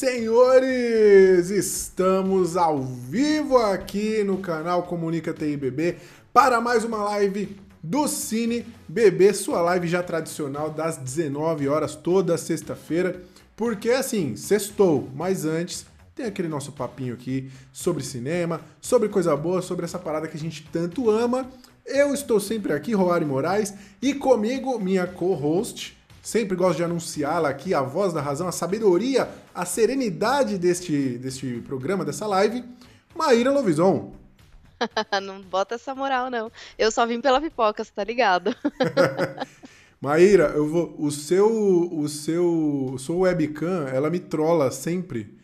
Senhores, estamos ao vivo aqui no canal Comunica TIBB para mais uma live do Cine BB, sua live já tradicional das 19 horas toda sexta-feira, porque assim, sextou, mas antes tem aquele nosso papinho aqui sobre cinema, sobre coisa boa, sobre essa parada que a gente tanto ama. Eu estou sempre aqui, Roari Moraes, e comigo minha co-host, Sempre gosto de anunciá-la aqui, a voz da razão, a sabedoria, a serenidade deste, deste programa, dessa live, Maíra Lovison. não bota essa moral, não. Eu só vim pela pipoca, você tá ligado? Maíra, eu vou. O seu. O seu. Sua webcam, ela me trola sempre.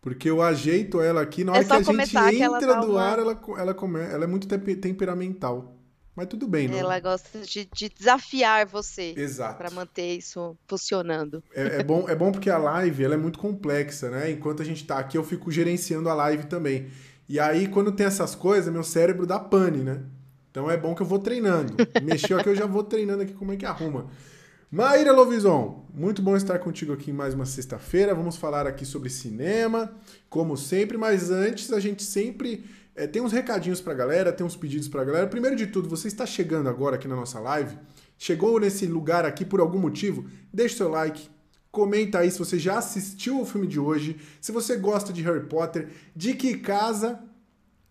Porque eu ajeito ela aqui, na hora é que a gente entra do uma... ar, ela, ela, come, ela é muito temperamental. Mas tudo bem, não? Ela gosta de, de desafiar você. Exato. Para manter isso funcionando. É, é, bom, é bom porque a live ela é muito complexa, né? Enquanto a gente tá aqui, eu fico gerenciando a live também. E aí, quando tem essas coisas, meu cérebro dá pane, né? Então é bom que eu vou treinando. Mexeu aqui, eu já vou treinando aqui como é que arruma. Maíra Lovison, muito bom estar contigo aqui em mais uma sexta-feira. Vamos falar aqui sobre cinema, como sempre, mas antes a gente sempre é, tem uns recadinhos pra galera, tem uns pedidos pra galera. Primeiro de tudo, você está chegando agora aqui na nossa live, chegou nesse lugar aqui por algum motivo, deixa o seu like, comenta aí se você já assistiu o filme de hoje, se você gosta de Harry Potter, de que casa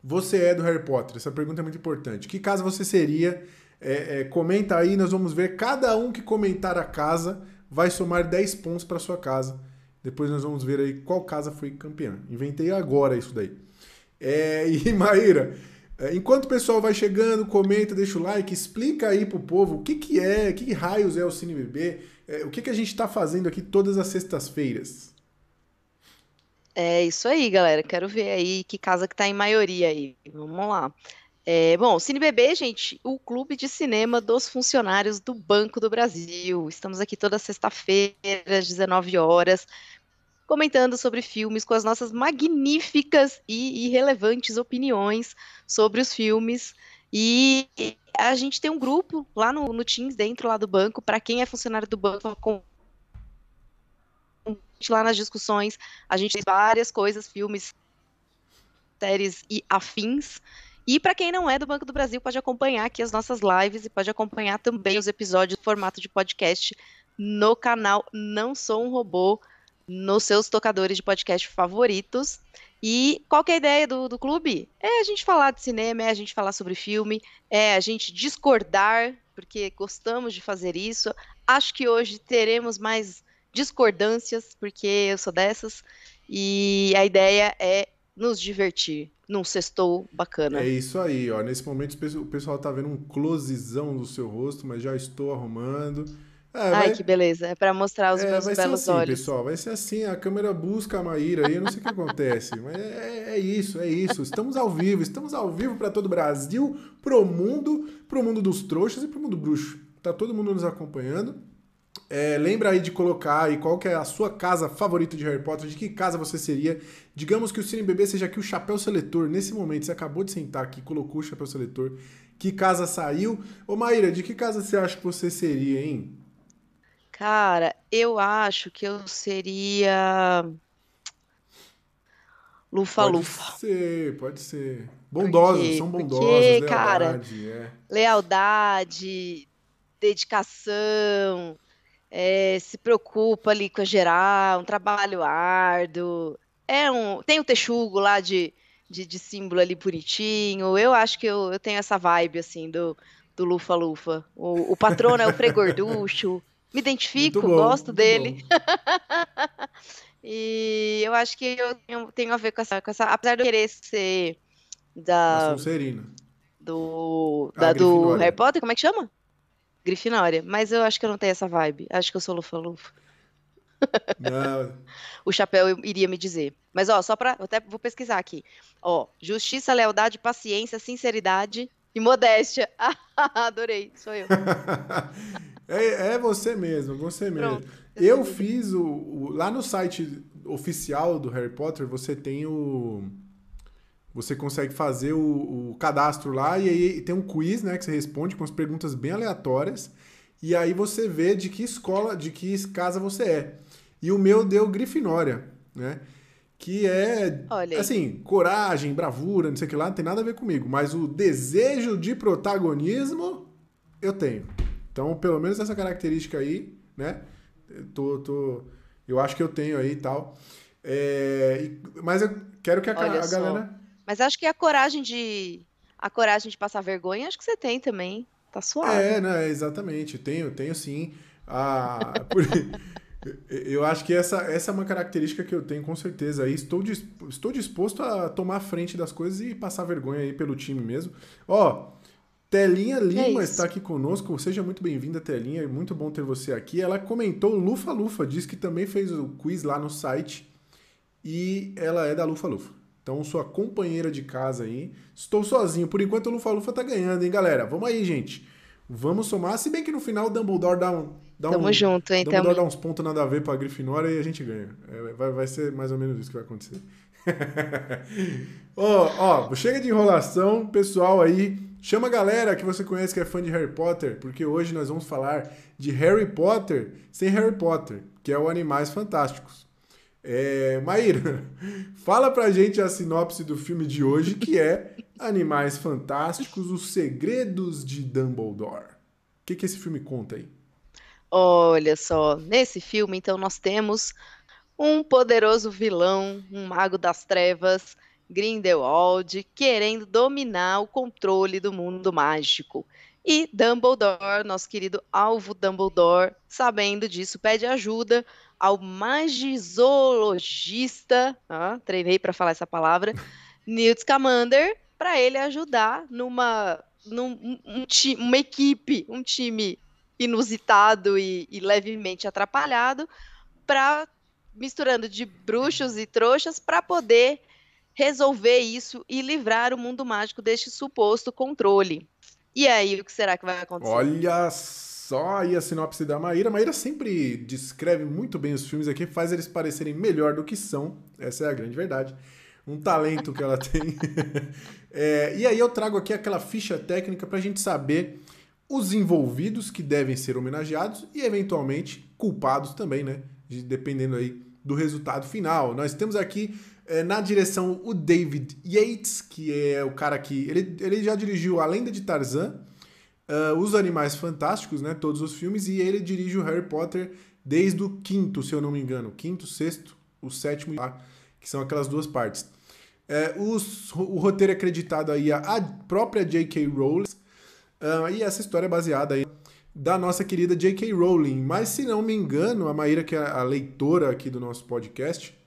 você é do Harry Potter. Essa pergunta é muito importante. Que casa você seria? É, é, comenta aí, nós vamos ver. Cada um que comentar a casa vai somar 10 pontos para sua casa. Depois nós vamos ver aí qual casa foi campeã. Inventei agora isso daí. É, e Maíra, é, enquanto o pessoal vai chegando, comenta, deixa o like, explica aí pro povo o que, que é, que raios é o CineBB, é, o que, que a gente está fazendo aqui todas as sextas-feiras. É isso aí, galera. Quero ver aí que casa que tá em maioria aí. Vamos lá. É, bom, CineBB, gente, o clube de cinema dos funcionários do Banco do Brasil. Estamos aqui toda sexta-feira, às 19 horas, comentando sobre filmes com as nossas magníficas e irrelevantes opiniões sobre os filmes. E a gente tem um grupo lá no, no Teams, dentro lá do banco, para quem é funcionário do banco, com lá nas discussões, a gente tem várias coisas, filmes, séries e afins. E para quem não é do Banco do Brasil, pode acompanhar aqui as nossas lives e pode acompanhar também os episódios em formato de podcast no canal Não Sou um Robô nos seus tocadores de podcast favoritos. E qual que é a ideia do, do clube? É a gente falar de cinema, é a gente falar sobre filme, é a gente discordar, porque gostamos de fazer isso. Acho que hoje teremos mais discordâncias, porque eu sou dessas. E a ideia é nos divertir num sextou bacana. É isso aí, ó. Nesse momento o pessoal tá vendo um closezão do seu rosto, mas já estou arrumando. É, Ai, vai... que beleza. É para mostrar os é, meus belos assim, olhos. pessoal. Vai ser assim. A câmera busca a Maíra aí. Eu não sei o que acontece. Mas é, é, isso, é isso. Estamos ao vivo. Estamos ao vivo para todo o Brasil, pro mundo, pro mundo dos trouxas e pro mundo bruxo. Tá todo mundo nos acompanhando. É, lembra aí de colocar aí qual que é a sua casa favorita de Harry Potter, de que casa você seria. Digamos que o Cine Bebê seja aqui o chapéu seletor. Nesse momento, você acabou de sentar aqui, colocou o chapéu seletor. Que casa saiu? Ô Maíra, de que casa você acha que você seria, hein? Cara, eu acho que eu seria. Lufa-lufa. Pode ser, pode ser. Bondosos, são bondosos, Porque, lealdade, cara, é. lealdade, dedicação, é, se preocupa ali com a geral, um trabalho árduo. É um, tem o texugo lá de, de, de, símbolo ali bonitinho. Eu acho que eu, eu tenho essa vibe, assim, do, do Lufa-Lufa. O, o patrono é o pregorducho. Me identifico, bom, gosto dele. e eu acho que eu tenho, tenho, a ver com essa, com essa. Apesar de eu querer ser da. Da Sonserina. Do. Ah, da, do Harry Potter, como é que chama? Grifinória. Mas eu acho que eu não tenho essa vibe. Acho que eu sou Lufa-Lufa. o chapéu iria me dizer. Mas, ó, só pra. Eu até vou pesquisar aqui. Ó, justiça, lealdade, paciência, sinceridade e modéstia. Adorei, sou eu. É, é você mesmo, você mesmo. Pronto. Eu fiz o, o, Lá no site oficial do Harry Potter, você tem o. Você consegue fazer o, o cadastro lá e aí tem um quiz, né? Que você responde com as perguntas bem aleatórias. E aí você vê de que escola, de que casa você é. E o meu deu Grifinória, né? Que é, Olha assim, coragem, bravura, não sei o que lá, não tem nada a ver comigo. Mas o desejo de protagonismo, eu tenho. Então, pelo menos essa característica aí, né? Eu Tô, tô, eu acho que eu tenho aí e tal. É, mas eu quero que a, a galera. Mas acho que a coragem de a coragem de passar vergonha, acho que você tem também. Tá suave. É, né? Exatamente. Tenho, tenho sim. Ah, por- Eu acho que essa, essa é uma característica que eu tenho com certeza. Aí estou, dis- estou disposto a tomar frente das coisas e passar vergonha aí pelo time mesmo. Ó, Telinha Lima É está aqui conosco. Seja muito bem-vinda, Telinha. É muito bom ter você aqui. Ela comentou Lufa Lufa, disse que também fez o quiz lá no site e ela é da Lufa Lufa. Então, sua companheira de casa aí. Estou sozinho. Por enquanto, o Lufa Lufa tá ganhando, hein, galera? Vamos aí, gente. Vamos somar. Se bem que no final o Dumbledore dá um. Dá Tamo um, junto, hein? Dumbledore Tamo... dá uns pontos nada a ver pra Grifinória e a gente ganha. É, vai, vai ser mais ou menos isso que vai acontecer. Ó, ó, chega de enrolação, pessoal aí. Chama a galera que você conhece que é fã de Harry Potter, porque hoje nós vamos falar de Harry Potter sem Harry Potter, que é o Animais Fantásticos. É, Maíra, fala pra gente a sinopse do filme de hoje, que é Animais Fantásticos, os Segredos de Dumbledore. O que, que esse filme conta aí? Olha só, nesse filme, então, nós temos um poderoso vilão, um mago das trevas, Grindelwald, querendo dominar o controle do mundo mágico. E Dumbledore, nosso querido alvo Dumbledore, sabendo disso, pede ajuda ao magizoologista, ah, treinei para falar essa palavra, Newt Scamander, para ele ajudar numa num, um- um uma equipe, um time inusitado e, e levemente atrapalhado, para misturando de bruxos e trouxas para poder resolver isso e livrar o mundo mágico deste suposto controle. E aí, o que será que vai acontecer? Olha só aí a sinopse da Maíra. Maíra sempre descreve muito bem os filmes aqui, faz eles parecerem melhor do que são. Essa é a grande verdade. Um talento que ela tem. É, e aí eu trago aqui aquela ficha técnica para a gente saber os envolvidos que devem ser homenageados e eventualmente culpados também, né? De- dependendo aí do resultado final. Nós temos aqui na direção o David Yates, que é o cara que ele, ele já dirigiu A Lenda de Tarzan, ah, Os Animais Fantásticos, né? Todos os filmes, e ele dirige o Harry Potter desde o quinto, se eu não me engano. Quinto, sexto, o sétimo, a- que são aquelas duas partes. É, os- o roteiro é acreditado aí à própria J.K. Rowling, ah, e essa história é baseada aí da nossa querida J.K. Rowling. Mas se não me engano, a Maíra, que é a leitora aqui do nosso podcast,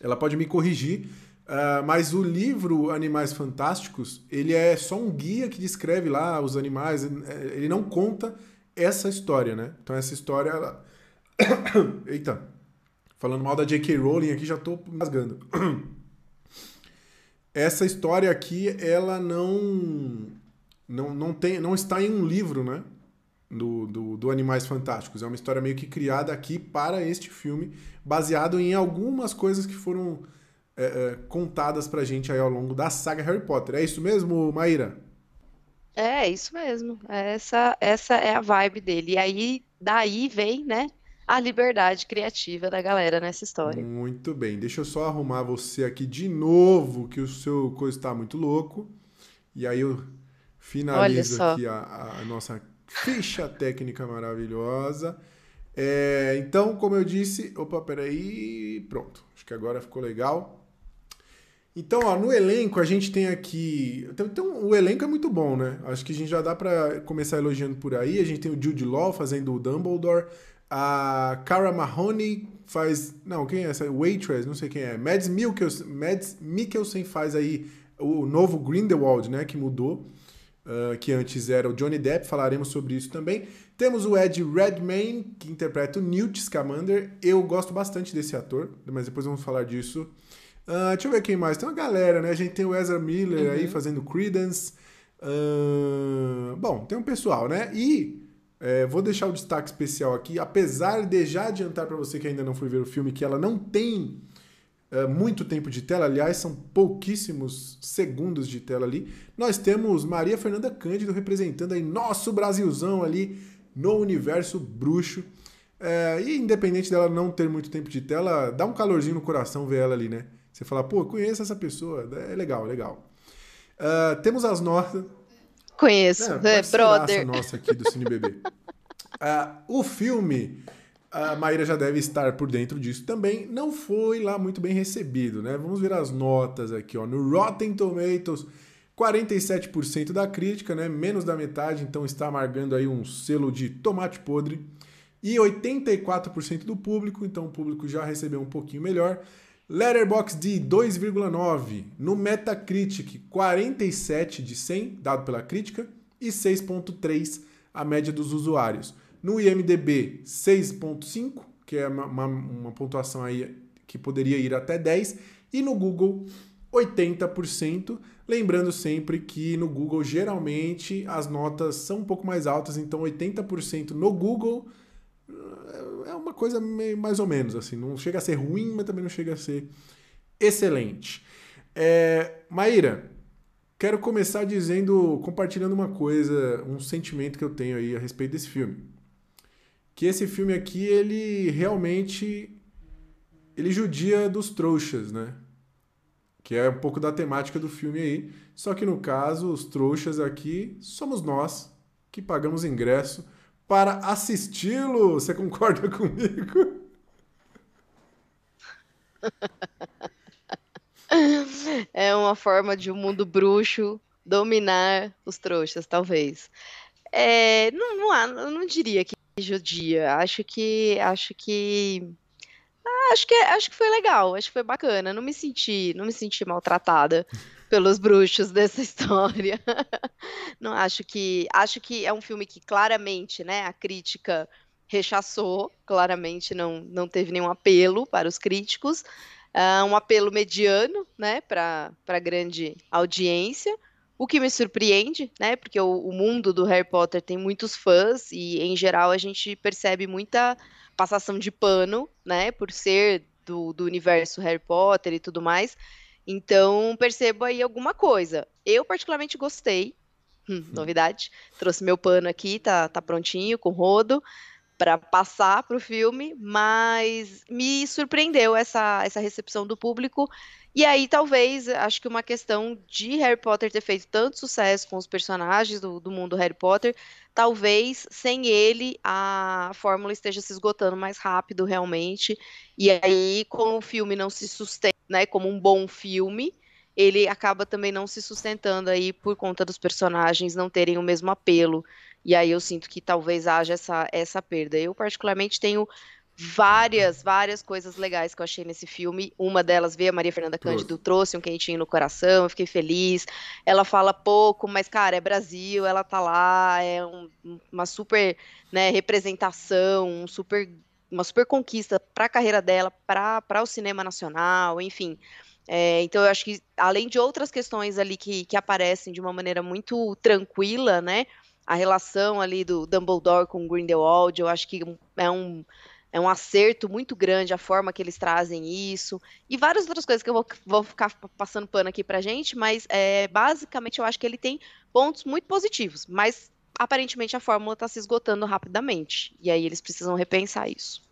ela pode me corrigir, ah, mas o livro Animais Fantásticos, ele é só um guia que descreve lá os animais, eh, ele não conta essa história, né? Então essa história, ela... Eita, falando mal da J.K. Rowling aqui, já tô rasgando. Essa história aqui, ela não, não, não, tem, não está em um livro, né? Do, do, do Animais Fantásticos. É uma história meio que criada aqui para este filme, baseado em algumas coisas que foram é, é, contadas pra gente aí ao longo da saga Harry Potter. É isso mesmo, Maíra? É, isso mesmo. Essa, essa é a vibe dele. E aí, daí vem, né, a liberdade criativa da galera nessa história. Muito bem. Deixa eu só arrumar você aqui de novo, que o seu coisa está muito louco. E aí eu finalizo aqui a, a nossa ficha técnica maravilhosa. É, então, como eu disse, opa, peraí, pronto. Acho que agora ficou legal. Então, ó, no elenco a gente tem aqui. Então, então, o elenco é muito bom, né? Acho que a gente já dá pra começar elogiando por aí. A gente tem o Jude Law fazendo o Dumbledore. A Cara Mahoney faz. Não, quem é essa? Waitress, não sei quem é. Mads Mikkelsen, Mads Mikkelsen faz aí o novo Grindelwald, né? Que mudou. Ah, que antes era o Johnny Depp, falaremos sobre isso também. Temos o Ed Redmayne, que interpreta o Newt Scamander. Eu gosto bastante desse ator, mas depois vamos falar disso. Ah, deixa eu ver quem mais. Tem uma galera, né? A gente tem o Ezra Miller aí fazendo Credence. Ah, bom, tem um pessoal, né? E é, vou deixar o destaque especial aqui. Apesar de já adiantar para você que ainda não foi ver o filme que ela não tem muito tempo de tela, aliás, são pouquíssimos segundos de tela ali. Nós temos Maria Fernanda Cândido representando aí nosso Brasilzão ali no universo bruxo. É, e independente dela não ter muito tempo de tela, dá um calorzinho no coração ver ela ali, né? Você fala, pô, conheço essa pessoa, é legal, legal. Uh, temos as notas. Conheço, é, é brother. nossa aqui do Cine Bebê. uh, o filme, a Maíra já deve estar por dentro disso também, não foi lá muito bem recebido, né? Vamos ver as notas aqui, ó. No Rotten Tomatoes, 47% da crítica, né? Menos da metade, então está amargando aí um selo de tomate podre. E 84% do público, então o público já recebeu um pouquinho melhor. Letterboxd 2,9. No Metacritic, 47 de 100, dado pela crítica, e 6,3 a média dos usuários. No IMDB, 6,5, que é uma, uma, uma, pontuação aí que poderia ir até 10. E no Google, 80%. Lembrando sempre que no Google, geralmente, as notas são um pouco mais altas, então 80% no Google é uma coisa meio, mais ou menos, assim. Não chega a ser ruim, mas também não chega a ser excelente. É, Maíra, quero começar dizendo, compartilhando uma coisa, um sentimento que eu tenho aí a respeito desse filme. Que esse filme aqui, ele realmente ele judia dos trouxas, né? Que é um pouco da temática do filme aí. Só que no caso, os trouxas aqui somos nós que pagamos ingresso para assisti-lo. Você concorda comigo? É uma forma de um mundo bruxo dominar os trouxas, talvez. É, não, não, eu não diria que judia. Acho que acho que ah, acho que acho que foi legal. Acho que foi bacana. Não me senti não me senti maltratada pelos bruxos dessa história. Não acho que acho que é um filme que claramente, né, a crítica rechaçou, claramente não não teve nenhum apelo para os críticos, uh, um apelo mediano, né, para para grande audiência. O que me surpreende, né? Porque o, o, mundo do Harry Potter tem muitos fãs e, em geral, a gente percebe muita passação de pano, né? Por ser do, do universo Harry Potter e tudo mais. Então, percebo aí alguma coisa. Eu, particularmente, gostei. Hum, novidade. Trouxe meu pano aqui, tá, tá prontinho, com rodo, para passar para o filme, mas me surpreendeu essa, essa recepção do público e aí, talvez, acho que uma questão de Harry Potter ter feito tanto sucesso com os personagens do, do mundo Harry Potter, talvez sem ele a fórmula esteja se esgotando mais rápido, realmente. E aí, como o filme não se sustenta, né, como um bom filme, ele acaba também não se sustentando aí por conta dos personagens não terem o mesmo apelo. E aí eu sinto que talvez haja essa, essa perda. Eu, particularmente, tenho várias, várias coisas legais que eu achei nesse filme. Uma delas veio a Maria Fernanda Cândido, trouxe um quentinho no coração, eu fiquei feliz. Ela fala pouco, mas, cara, é Brasil, ela tá lá, é um, uma super né, representação, um super, uma super conquista para a carreira dela, para o cinema nacional, enfim. É, então, eu acho que, além de outras questões ali que, que aparecem de uma maneira muito tranquila, né? A relação ali do Dumbledore com Grindelwald, eu acho que é um é um acerto muito grande a forma que eles trazem isso. E várias outras coisas que eu vou, vou ficar passando pano aqui pra gente, mas é, basicamente eu acho que ele tem pontos muito positivos. Mas aparentemente a fórmula está se esgotando rapidamente. E aí eles precisam repensar isso.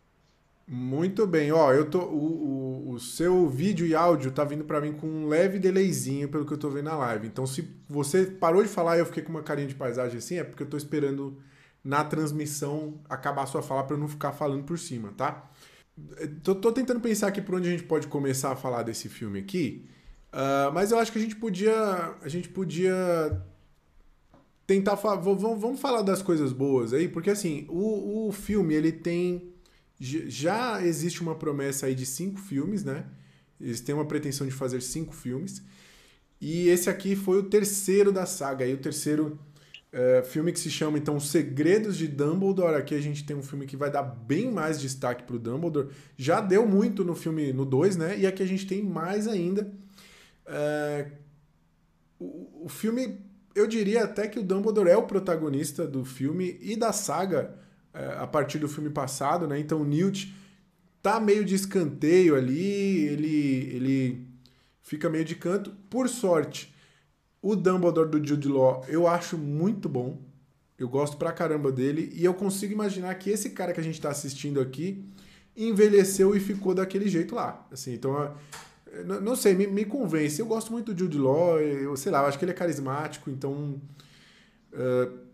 Muito bem, ó, eu tô o, o, o seu vídeo e áudio tá vindo para mim com um leve delayzinho pelo que eu tô vendo na live. Então se você parou de falar e eu fiquei com uma carinha de paisagem assim, é porque eu tô esperando na transmissão acabar a sua fala para eu não ficar falando por cima, tá? Tô, tô, tentando pensar aqui por onde a gente pode começar a falar desse filme aqui, uh, mas eu acho que a gente podia, a gente podia tentar falar, vamos, vamos falar das coisas boas aí, porque assim, o, o filme ele tem já existe uma promessa aí de cinco filmes, né? Eles têm uma pretensão de fazer cinco filmes. E esse aqui foi o terceiro da saga, aí o terceiro é, filme que se chama, então, Segredos de Dumbledore. Aqui a gente tem um filme que vai dar bem mais destaque pro Dumbledore. Já deu muito no filme, no 2, né? E aqui a gente tem mais ainda. É, o, o filme, eu diria até que o Dumbledore é o protagonista do filme e da saga é, a partir do filme passado, né? Então o Newt tá meio de escanteio ali, ele, ele fica meio de canto. Por sorte, o Dumbledore do Jude Law eu acho muito bom. Eu gosto pra caramba dele e eu consigo imaginar que esse cara que a gente tá assistindo aqui envelheceu e ficou daquele jeito lá. Assim, então, não sei, me, me convence. Eu gosto muito do Jude Law, eu sei lá, eu acho que ele é carismático, então. Uh,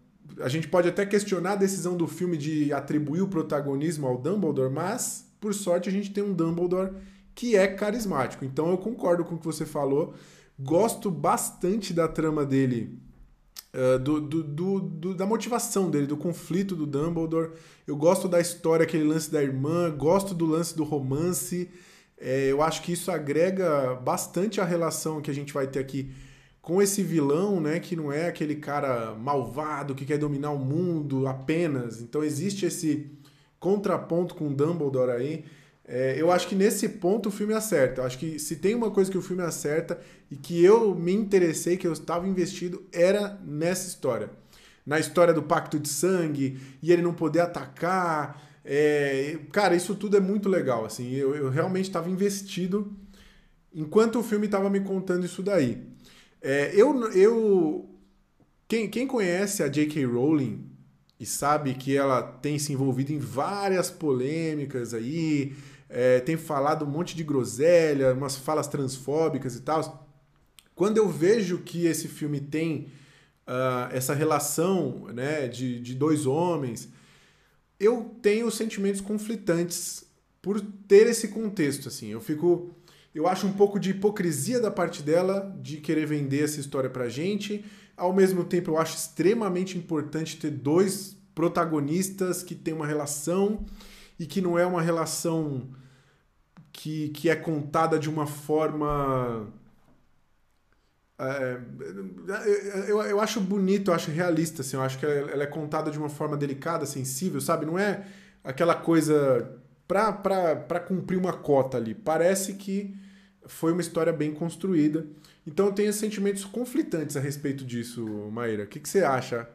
a gente pode até questionar a decisão do filme de atribuir o protagonismo ao Dumbledore, mas, por sorte, a gente tem um Dumbledore que é carismático. Então eu concordo com o que você falou. Gosto bastante da trama dele, uh, do, do, do, do, da motivação dele, do conflito do Dumbledore. Eu gosto da história, aquele lance da irmã, gosto do lance do romance. É, eu acho que isso agrega bastante a relação que a gente vai ter aqui com esse vilão, né, que não é aquele cara malvado que quer dominar o mundo apenas. Então existe esse contraponto com o Dumbledore aí. É, eu acho que nesse ponto o filme acerta. Eu acho que se tem uma coisa que o filme acerta e que eu me interessei, que eu estava investido, era nessa história. Na história do pacto de sangue e ele não poder atacar. É, cara, isso tudo é muito legal. Assim, eu, eu realmente estava investido enquanto o filme estava me contando isso daí. É, eu, eu quem, quem conhece a J.K. Rowling e sabe que ela tem se envolvido em várias polêmicas aí, é, tem falado um monte de groselha, umas falas transfóbicas e tal. Quando eu vejo que esse filme tem uh, essa relação né, de, de dois homens, eu tenho sentimentos conflitantes por ter esse contexto. Assim, eu fico, eu acho um pouco de hipocrisia da parte dela de querer vender essa história pra gente. Ao mesmo tempo, eu acho extremamente importante ter dois protagonistas que têm uma relação e que não é uma relação que, que é contada de uma forma. É, eu, eu acho bonito, eu acho realista, assim, eu acho que ela é contada de uma forma delicada, sensível, sabe? Não é aquela coisa para cumprir uma cota ali. Parece que foi uma história bem construída. Então eu tenho sentimentos conflitantes a respeito disso, Maíra. O que, que você acha?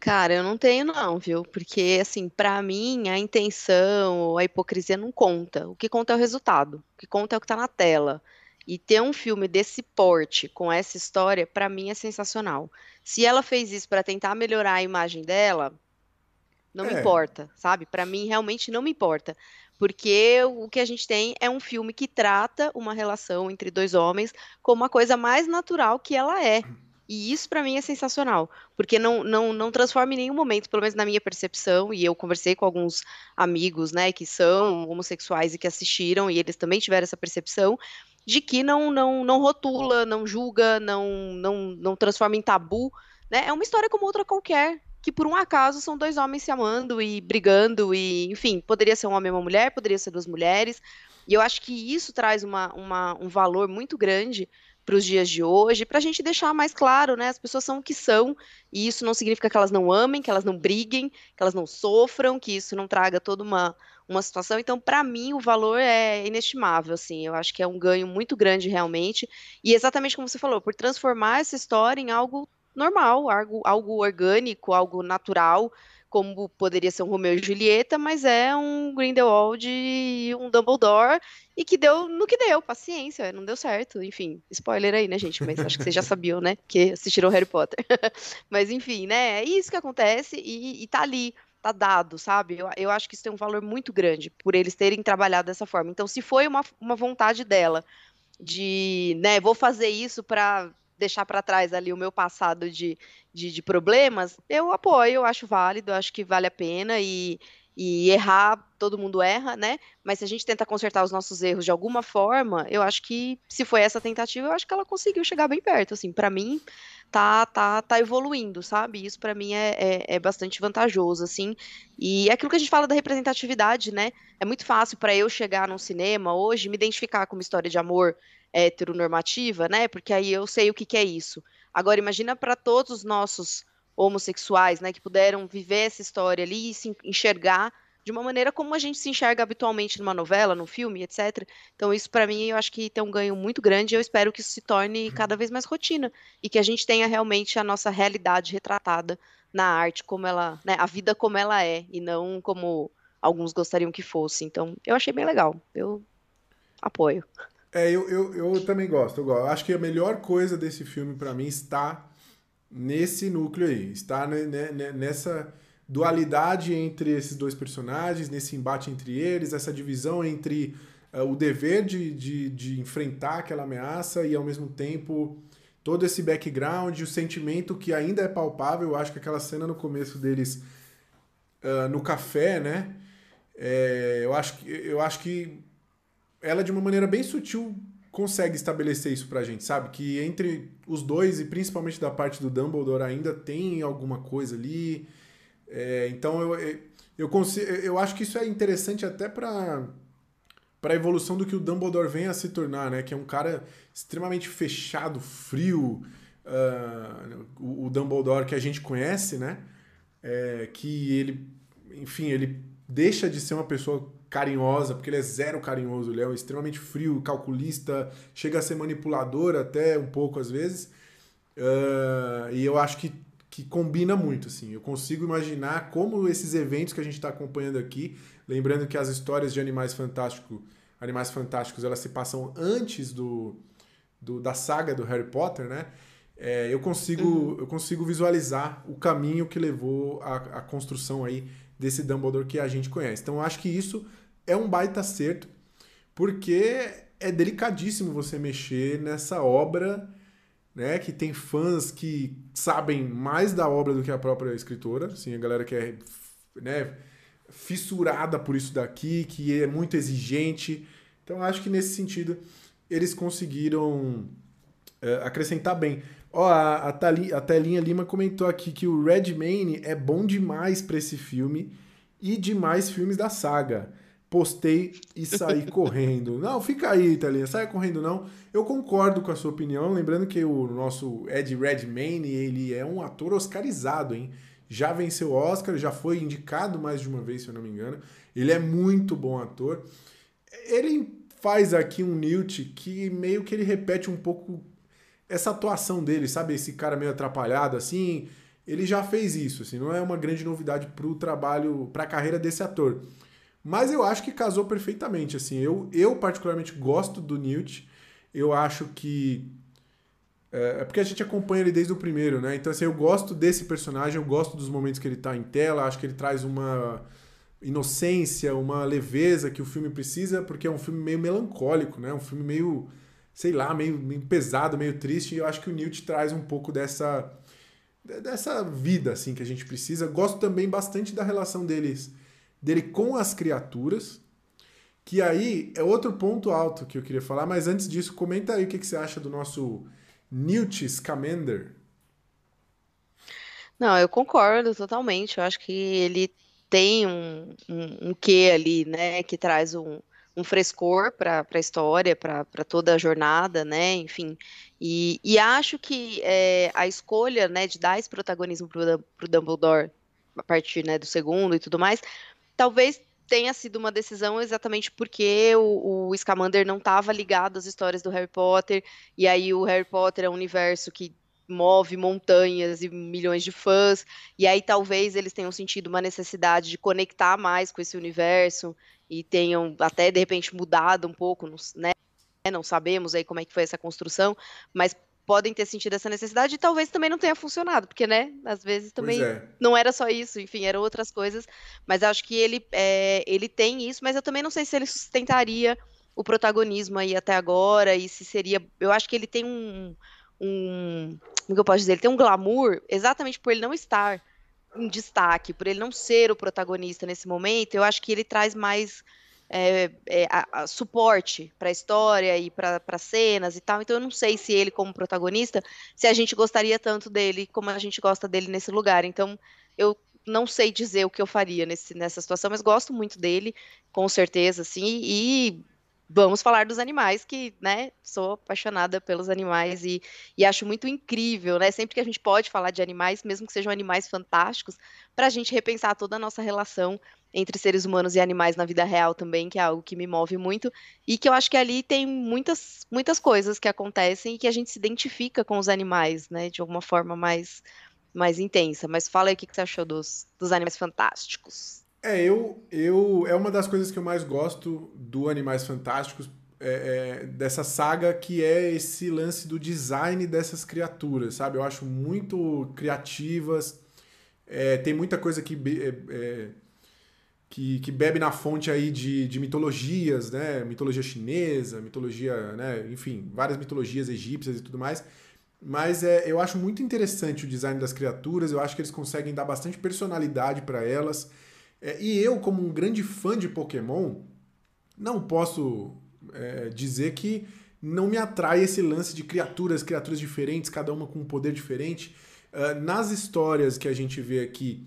Cara, eu não tenho não, viu? Porque, assim, pra mim, a intenção, a hipocrisia não conta. O que conta é o resultado. O que conta é o que tá na tela. E ter um filme desse porte, com essa história, pra mim é sensacional. Se ela fez isso pra tentar melhorar a imagem dela, não me É, importa, sabe? Pra mim, realmente não me importa. Porque o que a gente tem é um filme que trata uma relação entre dois homens como a coisa mais natural que ela é. E isso pra mim é sensacional, porque não, não, não transforma em nenhum momento, pelo menos na minha percepção, e eu conversei com alguns amigos, né, que são homossexuais e que assistiram, e eles também tiveram essa percepção, de que não, não, não rotula, não julga, não, não, não transforma em tabu, né? É uma história como outra qualquer, que por um acaso são dois homens se amando e brigando, e, enfim, poderia ser um homem e uma mulher, poderia ser duas mulheres, e eu acho que isso traz uma, uma, um valor muito grande para os dias de hoje, para a gente deixar mais claro, né? As pessoas são o que são, e isso não significa que elas não amem, que elas não briguem, que elas não sofram, que isso não traga toda uma, uma situação. Então, para mim, o valor é inestimável, assim. Eu acho que é um ganho muito grande realmente, e exatamente como você falou, por transformar essa história em algo normal, algo, algo orgânico, algo natural, como poderia ser um Romeu e Julieta, mas é um Grindelwald e um Dumbledore, e que deu no que deu, paciência, não deu certo. Enfim, spoiler aí, né, gente? Mas acho que vocês já sabiam, né? Que assistiram Harry Potter. Mas enfim, né? É isso que acontece e, e tá ali. Tá dado, sabe? Eu, eu acho que isso tem um valor muito grande por eles terem trabalhado dessa forma. Então, se foi uma, uma vontade dela de, né, vou fazer isso para deixar para trás ali o meu passado de, de, de problemas, eu apoio, eu acho válido, eu acho que vale a pena e, e errar, todo mundo erra, né? Mas se a gente tenta consertar os nossos erros de alguma forma, eu acho que se foi essa tentativa, eu acho que ela conseguiu chegar bem perto, assim, para mim tá tá tá evoluindo, sabe? Isso para mim é, é, é bastante vantajoso, assim. E é aquilo que a gente fala da representatividade, né? É muito fácil para eu chegar num cinema hoje me identificar com uma história de amor heteronormativa, né? Porque aí eu sei o que, que é isso. Agora, imagina para todos os nossos homossexuais, né, que puderam viver essa história ali e se enxergar de uma maneira como a gente se enxerga habitualmente numa novela, num filme, etc. Então, isso para mim eu acho que tem um ganho muito grande e eu espero que isso se torne cada vez mais rotina e que a gente tenha realmente a nossa realidade retratada na arte como ela, né, a vida como ela é e não como alguns gostariam que fosse. Então, eu achei bem legal. Eu apoio. É, eu, eu, eu também gosto, eu gosto. Acho que a melhor coisa desse filme para mim está nesse núcleo aí, está nessa dualidade entre esses dois personagens, nesse embate entre eles, essa divisão entre uh, o dever de, de, de enfrentar aquela ameaça e ao mesmo tempo todo esse background, o sentimento que ainda é palpável. Eu acho que aquela cena no começo deles uh, no café, né? É, eu, acho que, eu acho que ela, de uma maneira bem sutil, consegue estabelecer isso pra gente, sabe? Que entre os dois, e principalmente da parte do Dumbledore, ainda tem alguma coisa ali. É, então eu, eu, consigo, eu acho que isso é interessante até para para a evolução do que o Dumbledore vem a se tornar, né? Que é um cara extremamente fechado, frio, uh, o, o, Dumbledore que a gente conhece, né? É, que ele, enfim, ele deixa de ser uma pessoa carinhosa, porque ele é zero carinhoso, ele é extremamente frio, calculista, chega a ser manipulador até um pouco às vezes. Uh, e eu acho que, que combina muito, assim. Eu consigo imaginar como esses eventos que a gente está acompanhando aqui, lembrando que as histórias de Animais Fantásticos, Animais Fantásticos, elas se passam antes do, do da saga do Harry Potter, né? É, eu consigo uhum. eu consigo visualizar o caminho que levou à, à construção aí desse Dumbledore que a gente conhece. Então eu acho que isso é um baita acerto, porque é delicadíssimo você mexer nessa obra, né, que tem fãs que sabem mais da obra do que a própria escritora, assim, a galera que é, né, fissurada por isso daqui, que é muito exigente. Então acho que nesse sentido eles conseguiram é, acrescentar bem. Ó, a, a, Thali, a Telinha Lima comentou aqui que o Redmayne é bom demais para esse filme e demais filmes da saga postei e saí correndo. Não, fica aí, Thalia, sai correndo não. Eu concordo com a sua opinião, lembrando que o nosso Ed Redmayne, ele é um ator oscarizado, hein? Já venceu Oscar, já foi indicado mais de uma vez, se eu não me engano. Ele é muito bom ator. Ele faz aqui um Newt que meio que ele repete um pouco essa atuação dele, sabe? Esse cara meio atrapalhado assim. Ele já fez isso, assim, não é uma grande novidade para o trabalho, para a carreira desse ator. Mas eu acho que casou perfeitamente, assim. Eu, eu particularmente gosto do Newt. Eu acho que é, é, porque a gente acompanha ele desde o primeiro, né? Então, assim, eu gosto desse personagem, eu gosto dos momentos que ele tá em tela, acho que ele traz uma inocência, uma leveza que o filme precisa, porque é um filme meio melancólico, né? Um filme meio, sei lá, meio, meio pesado, meio triste, e eu acho que o Newt traz um pouco dessa dessa vida, assim, que a gente precisa. Gosto também bastante da relação deles dele com as criaturas, que aí é outro ponto alto que eu queria falar, mas antes disso, comenta aí o que, que você acha do nosso Newt Scamander. Não, eu concordo totalmente. Eu acho que ele tem um, um, um quê ali, né, que traz um, um frescor para a história, para toda a jornada, né, enfim. E, e acho que é, a escolha, né, de dar esse protagonismo para o Dumbledore a partir, né, do segundo e tudo mais, talvez tenha sido uma decisão exatamente porque o, o Scamander não estava ligado às histórias do Harry Potter, e aí o Harry Potter é um universo que move montanhas e milhões de fãs, e aí talvez eles tenham sentido uma necessidade de conectar mais com esse universo e tenham até de repente mudado um pouco, né? Não sabemos aí como é que foi essa construção, mas podem ter sentido essa necessidade e talvez também não tenha funcionado, porque, né, às vezes também é. não era só isso, enfim, eram outras coisas, mas acho que ele, é, ele tem isso, mas eu também não sei se ele sustentaria o protagonismo aí até agora e se seria, eu acho que ele tem um, um como que eu posso dizer, ele tem um glamour exatamente por ele não estar em destaque, por ele não ser o protagonista nesse momento, eu acho que ele traz mais é, é, a, a suporte para a história e para cenas e tal. Então eu não sei se ele, como protagonista, se a gente gostaria tanto dele como a gente gosta dele nesse lugar. Então eu não sei dizer o que eu faria nesse, nessa situação, mas gosto muito dele, com certeza, assim, e vamos falar dos animais, que, né, sou apaixonada pelos animais e, e acho muito incrível, né, sempre que a gente pode falar de animais, mesmo que sejam animais fantásticos, para a gente repensar toda a nossa relação entre seres humanos e animais na vida real também, que é algo que me move muito, e que eu acho que ali tem muitas, muitas coisas que acontecem e que a gente se identifica com os animais, né, de alguma forma mais, mais intensa. Mas fala aí o que você achou dos, dos animais fantásticos. É, eu, eu. É uma das coisas que eu mais gosto do Animais Fantásticos. é, é, dessa saga que é esse lance do design dessas criaturas, sabe? Eu acho muito criativas. É, tem muita coisa que, é, é, que, que, bebe na fonte aí de, de mitologias, né? Mitologia chinesa, mitologia, né? Enfim, várias mitologias egípcias e tudo mais. Mas é, eu acho muito interessante o design das criaturas. Eu acho que eles conseguem dar bastante personalidade para elas. É, e eu, como um grande fã de Pokémon, não posso é, dizer que não me atrai esse lance de criaturas, criaturas diferentes, cada uma com um poder diferente. Uh, nas histórias que a gente vê aqui,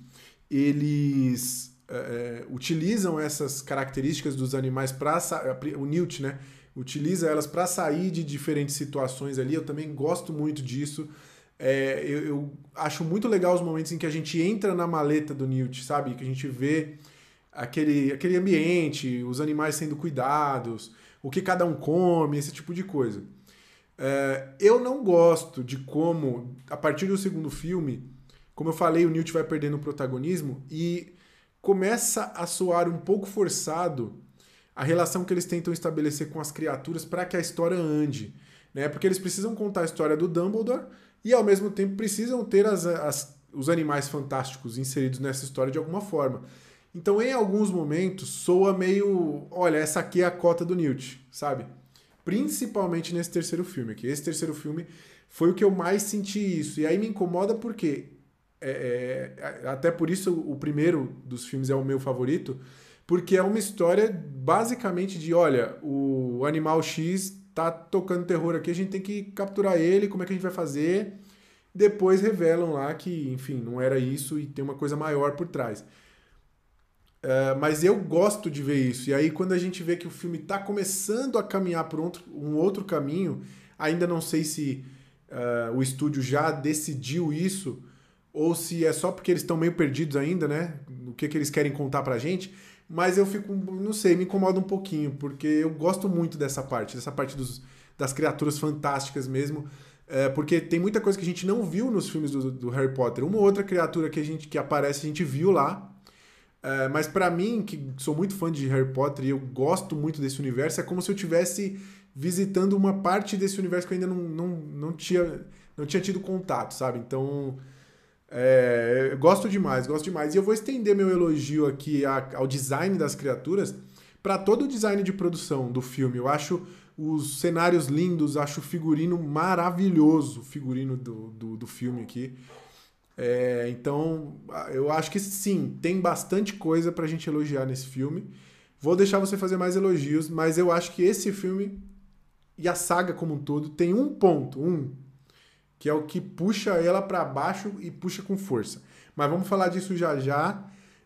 eles uh, utilizam essas características dos animais para o Newt, né? Utiliza elas para sair de diferentes situações ali. Eu também gosto muito disso. É, eu, eu, acho muito legal os momentos em que a gente entra na maleta do Newt, sabe? Que a gente vê aquele, aquele ambiente, os animais sendo cuidados, o que cada um come, esse tipo de coisa. É, eu não gosto de como, a partir do segundo filme, como eu falei, o Newt vai perdendo o protagonismo e começa a soar um pouco forçado a relação que eles tentam estabelecer com as criaturas para que a história ande. Né? Porque eles precisam contar a história do Dumbledore e, ao mesmo tempo, precisam ter as, as, os animais fantásticos inseridos nessa história de alguma forma. Então, em alguns momentos, soa meio. Olha, essa aqui é a cota do Newt, sabe? Principalmente nesse terceiro filme aqui. Esse terceiro filme foi o que eu mais senti isso. E aí me incomoda porque. É, é, até por isso o primeiro dos filmes é o meu favorito, porque é uma história basicamente de: olha, o animal X tá tocando terror aqui, a gente tem que capturar ele, como é que a gente vai fazer? Depois revelam lá que, enfim, não era isso e tem uma coisa maior por trás. Uh, mas eu gosto de ver isso. E aí, quando a gente vê que o filme está começando a caminhar por outro, um outro caminho, ainda não sei se uh, o estúdio já decidiu isso ou se é só porque eles estão meio perdidos ainda, né? O que, que eles querem contar pra gente. Mas eu fico, não sei, me incomoda um pouquinho, porque eu gosto muito dessa parte, dessa parte dos, das criaturas fantásticas mesmo. É, porque tem muita coisa que a gente não viu nos filmes do, do Harry Potter. Uma outra criatura que a gente que aparece, a gente viu lá, é, mas para mim, que sou muito fã de Harry Potter e eu gosto muito desse universo, é como se eu tivesse visitando uma parte desse universo que eu ainda não, não, não, tinha, não tinha tido contato, sabe? Então, é, gosto demais, gosto demais. E eu vou estender meu elogio aqui ao design das criaturas para todo o design de produção do filme. Eu acho os cenários lindos, acho o figurino maravilhoso, o figurino do, do, do filme aqui. É, então, eu acho que sim, tem bastante coisa pra gente elogiar nesse filme. Vou deixar você fazer mais elogios, mas eu acho que esse filme e a saga como um todo tem um ponto, um, que é o que puxa ela para baixo e puxa com força. Mas vamos falar disso já já.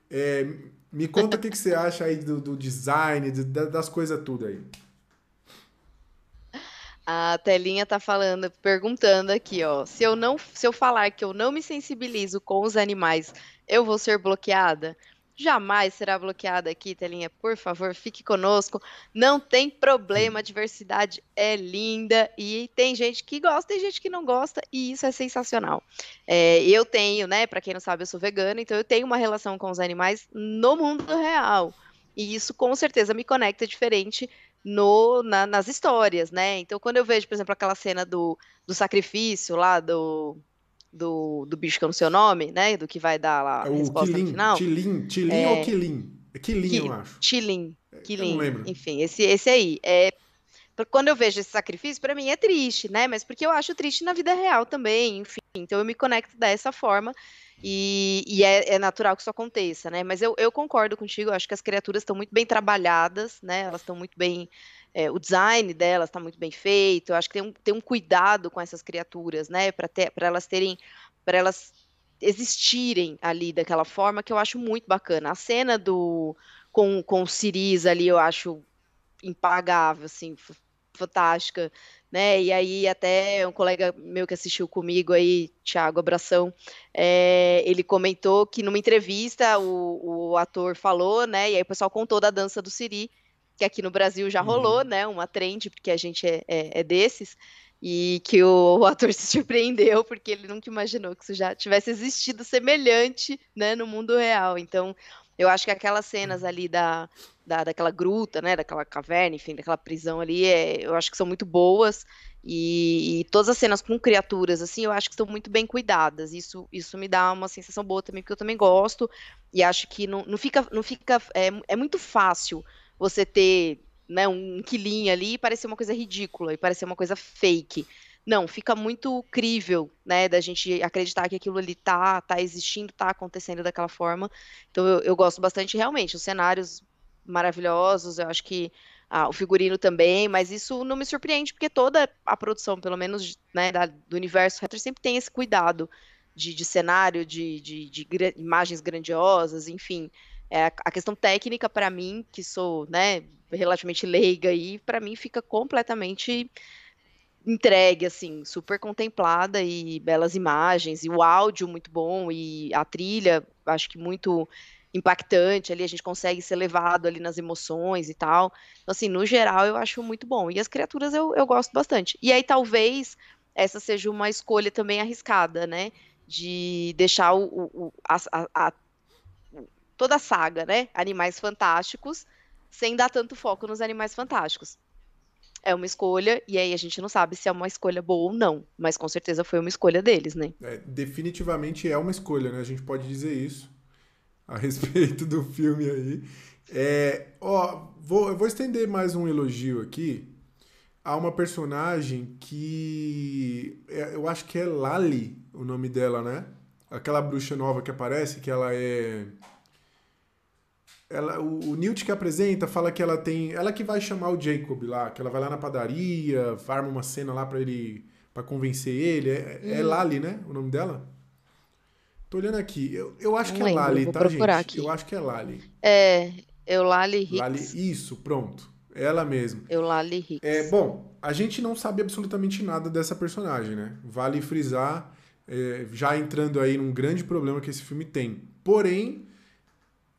É, me conta o que, que você acha aí do, do design, das coisas tudo aí. A telinha tá falando, perguntando aqui, ó. Se eu não, se eu falar que eu não me sensibilizo com os animais, eu vou ser bloqueada? Jamais será bloqueada aqui, telinha. Por favor, fique conosco. Não tem problema, a diversidade é linda e tem gente que gosta e gente que não gosta e isso é sensacional. É, eu tenho, né? Para quem não sabe, eu sou vegana, então eu tenho uma relação com os animais no mundo real. E isso com certeza me conecta diferente no, na, nas histórias, né? Então, quando eu vejo, por exemplo, aquela cena do, do sacrifício lá do, do, do bicho que eu não sei o nome, né? Do que vai dar lá a é resposta Quilin, no final. Tilin, Tilin é, ou Quilin? É Quilin, eu acho. Tilin, Quilin. não lembro. Enfim, esse, esse aí. É, quando eu vejo esse sacrifício, para mim é triste, né? Mas porque eu acho triste na vida real também, enfim. Então eu me conecto dessa forma. E, e é, é, natural que isso aconteça, né? Mas eu, eu concordo contigo, eu acho que as criaturas estão muito bem trabalhadas, né? Elas estão muito bem. É, o design delas está muito bem feito. Eu acho que tem um, tem um cuidado com essas criaturas, né? Para elas terem. para elas existirem ali daquela forma que eu acho muito bacana. A cena do com, com o Ciris ali eu acho impagável, assim, fantástica né? E aí até um colega meu que assistiu comigo aí, Thiago Abração, é, ele comentou que numa entrevista o, o, ator falou, né? E aí o pessoal contou da dança do Siri, que aqui no Brasil já rolou, uhum. né? Uma trend, porque a gente é, é, é desses. E que o, o, ator se surpreendeu porque ele nunca imaginou que isso já tivesse existido semelhante, né, no mundo real. Então, Eu acho que aquelas cenas ali da, da, daquela gruta, né, daquela caverna, enfim, daquela prisão ali, é, eu acho que são muito boas. E, e, todas as cenas com criaturas, assim, eu acho que estão muito bem cuidadas. Isso, isso me dá uma sensação boa também, porque eu também gosto. E acho que não, não fica. Não fica é, é muito fácil você ter né, um quilinho ali e parecer uma coisa ridícula e parecer uma coisa fake. Não, fica muito crível, né, da gente acreditar que aquilo ali tá, tá existindo, tá acontecendo daquela forma. Então eu, eu gosto bastante, realmente, os cenários maravilhosos, eu acho que ah, o figurino também, mas isso não me surpreende, porque toda a produção, pelo menos né, da, do universo retro, sempre tem esse cuidado de, de cenário, de, de, de imagens grandiosas, enfim. É, a questão técnica, para mim, que sou né, relativamente leiga aí, para mim fica completamente entregue, assim, super contemplada e belas imagens, e o áudio muito bom, e a trilha, acho que muito impactante ali, a gente consegue ser levado ali nas emoções e tal. Então, assim, no geral, eu acho muito bom. E as criaturas eu, eu gosto bastante. E aí, talvez, essa seja uma escolha também arriscada, né? De deixar o, o a, a, toda a saga, né? Animais Fantásticos, sem dar tanto foco nos Animais Fantásticos é uma escolha, e aí a gente não sabe se é uma escolha boa ou não, mas com certeza foi uma escolha deles, né? É, definitivamente é uma escolha, né? A gente pode dizer isso a respeito do filme aí. É, ó, vou, eu vou estender mais um elogio aqui a uma personagem que é, eu acho que é Lali o nome dela, né? Aquela bruxa nova que aparece, que ela é ela, o, o Newt que apresenta fala que ela tem. Ela que vai chamar o Jacob lá, que ela vai lá na padaria, arma uma cena lá para ele. para convencer ele. É, é hum. Lali, né? O nome dela? Tô olhando aqui. Eu, eu acho Não que lembro, é Lali, tá, gente? Aqui. Eu acho que é Lali. É, Lali Hicks. Lali, isso, pronto. Ela mesma. Lali Hicks. É, bom, a gente não sabe absolutamente nada dessa personagem, né? Vale frisar, é, já entrando aí num grande problema que esse filme tem. Porém,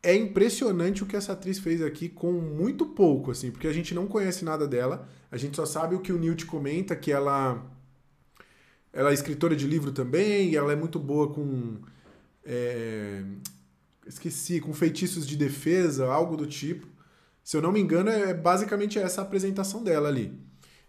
é impressionante o que essa atriz fez aqui com muito pouco, assim, porque a gente não conhece nada dela, a gente só sabe o que o Newt comenta, que ela, ela é escritora de livro também, e ela é muito boa com. É, esqueci, com feitiços de defesa, algo do tipo. Se eu não me engano, é basicamente essa a apresentação dela ali.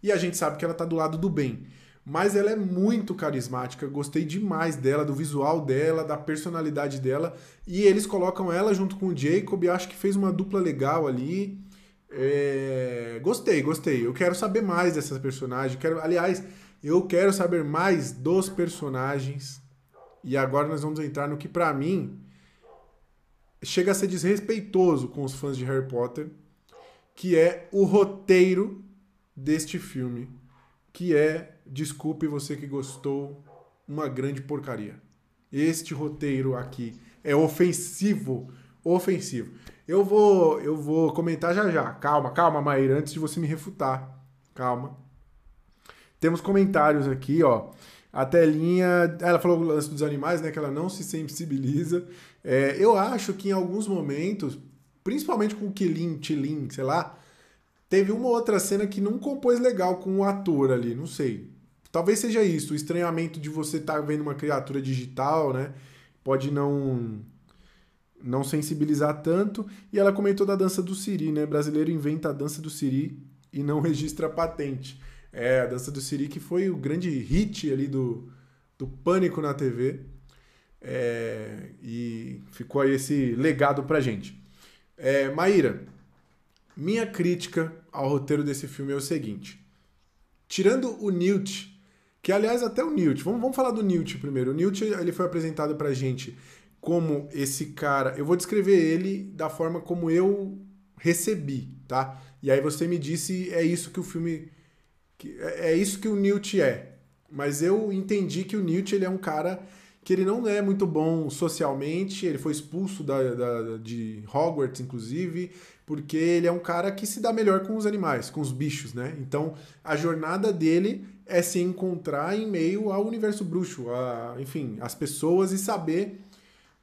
E a gente sabe que ela tá do lado do bem. Mas ela é muito carismática, gostei demais dela, do visual dela, da personalidade dela. E eles colocam ela junto com o Jacob, acho que fez uma dupla legal ali. É... Gostei, gostei. Eu quero saber mais dessas personagens. Quero, aliás, eu quero saber mais dos personagens. E agora nós vamos entrar no que para mim chega a ser desrespeitoso com os fãs de Harry Potter, que é o roteiro deste filme, que é desculpe você que gostou, uma grande porcaria. Este roteiro aqui é ofensivo, ofensivo. Eu vou, eu vou comentar já já. Calma, calma, Maíra, antes de você me refutar. Calma. Temos comentários aqui, ó. A telinha, ela falou o lance dos animais, né, que ela não se sensibiliza. É, eu acho que em alguns momentos, principalmente com o Kilin, Tilin, sei lá, teve uma outra cena que não compôs legal com o ator ali, não sei. Talvez seja isso, o estranhamento de você estar tá vendo uma criatura digital, né? Pode não não sensibilizar tanto. E ela comentou da dança do Siri, né? Brasileiro inventa a dança do Siri e não registra patente. É, a dança do Siri que foi o grande hit ali do, do Pânico na TV. É, e ficou aí esse legado pra gente. É, Maíra, minha crítica ao roteiro desse filme é o seguinte. Tirando o Newt que, aliás, até o Newt. Vamos, vamos falar do Newt primeiro. O Newt ele foi apresentado pra gente como esse cara. Eu vou descrever ele da forma como eu recebi, tá? E aí você me disse é isso que o filme. É, é isso que o Newt é. Mas eu entendi que o Newt ele é um cara que ele não é muito bom socialmente, ele foi expulso da, da, de Hogwarts, inclusive, porque ele é um cara que se dá melhor com os animais, com os bichos, né? Então, a jornada dele é se encontrar em meio ao universo bruxo, a, enfim, as pessoas e saber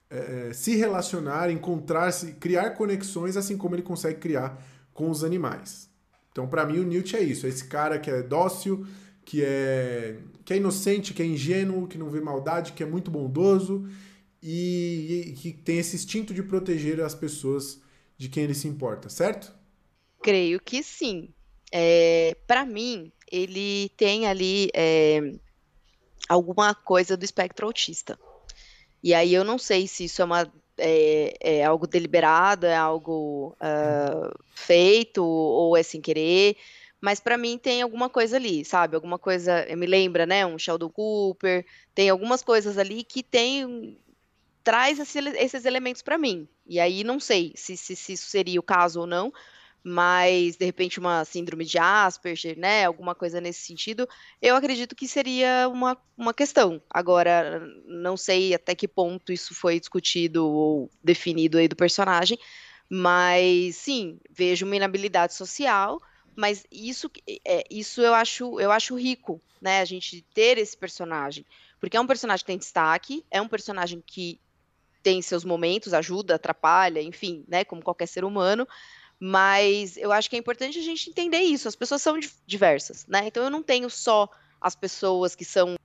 é, se relacionar, encontrar-se, criar conexões, assim como ele consegue criar com os animais. Então, para mim, o Newt é isso: é esse cara que é dócil, que é, que é inocente, que é ingênuo, que não vê maldade, que é muito bondoso. e, e que tem esse instinto de proteger as pessoas de quem ele se importa, certo? Creio que sim. É, para mim, ele tem ali é, alguma coisa do espectro autista. E aí eu não sei se isso é uma é, é algo deliberado, é algo uh, feito ou é sem querer, mas para mim tem alguma coisa ali, sabe? Alguma coisa, me lembra, né? Um Sheldon Cooper, tem algumas coisas ali que tem traz esse, esses elementos para mim. E aí não sei se, se, se isso seria o caso ou não, mas de repente uma síndrome de Asperger, né, alguma coisa nesse sentido, eu acredito que seria uma, uma questão. Agora, não sei até que ponto isso foi discutido ou definido aí do personagem, mas sim, vejo uma inabilidade social, mas isso, é, isso eu acho eu acho rico, né, a gente ter esse personagem, porque é um personagem que tem destaque, é um personagem que tem seus momentos, ajuda, atrapalha, enfim, né, como qualquer ser humano, mas eu acho que é importante a gente entender isso. As pessoas são diversas, né? Então eu não tenho só as pessoas que são